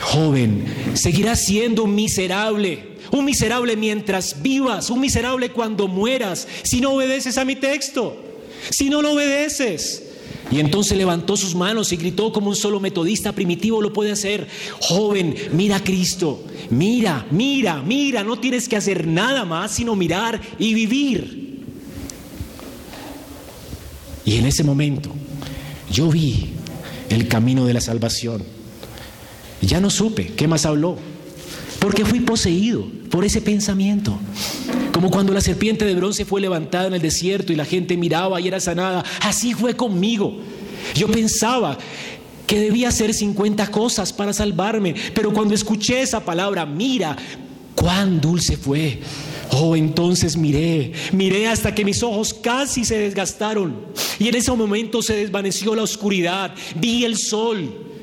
joven, seguirás siendo un miserable un miserable mientras vivas, un miserable cuando mueras, si no obedeces a mi texto, si no lo obedeces. Y entonces levantó sus manos y gritó como un solo metodista primitivo lo puede hacer. Joven, mira a Cristo, mira, mira, mira, no tienes que hacer nada más sino mirar y vivir. Y en ese momento yo vi el camino de la salvación. Ya no supe qué más habló, porque fui poseído por ese pensamiento. Como cuando la serpiente de bronce fue levantada en el desierto y la gente miraba y era sanada. Así fue conmigo. Yo pensaba que debía hacer 50 cosas para salvarme, pero cuando escuché esa palabra, mira, cuán dulce fue. Oh, entonces miré, miré hasta que mis ojos casi se desgastaron y en ese momento se desvaneció la oscuridad, vi el sol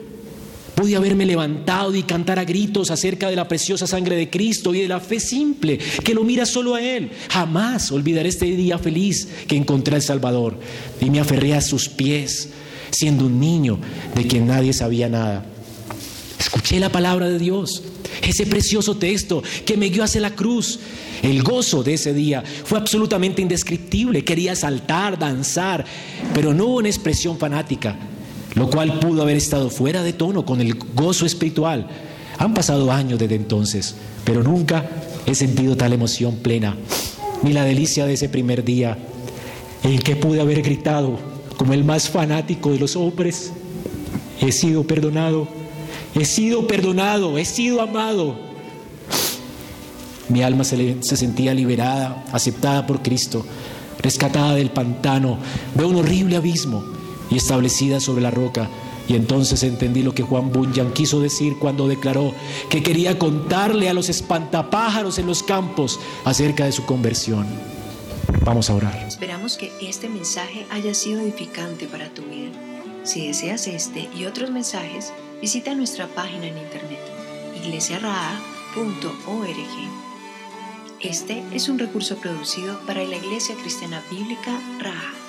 Pude haberme levantado y cantar a gritos acerca de la preciosa sangre de Cristo y de la fe simple que lo mira solo a Él. Jamás olvidaré este día feliz que encontré al Salvador y me aferré a sus pies, siendo un niño de quien nadie sabía nada. Escuché la palabra de Dios, ese precioso texto que me guió hacia la cruz. El gozo de ese día fue absolutamente indescriptible. Quería saltar, danzar, pero no una expresión fanática lo cual pudo haber estado fuera de tono con el gozo espiritual. Han pasado años desde entonces, pero nunca he sentido tal emoción plena, ni la delicia de ese primer día en que pude haber gritado como el más fanático de los hombres, he sido perdonado, he sido perdonado, he sido amado. Mi alma se, se sentía liberada, aceptada por Cristo, rescatada del pantano, de un horrible abismo y establecida sobre la roca. Y entonces entendí lo que Juan Bunyan quiso decir cuando declaró que quería contarle a los espantapájaros en los campos acerca de su conversión. Vamos a orar. Esperamos que este mensaje haya sido edificante para tu vida. Si deseas este y otros mensajes, visita nuestra página en internet iglesiaraa.org. Este es un recurso producido para la Iglesia Cristiana Bíblica Raha.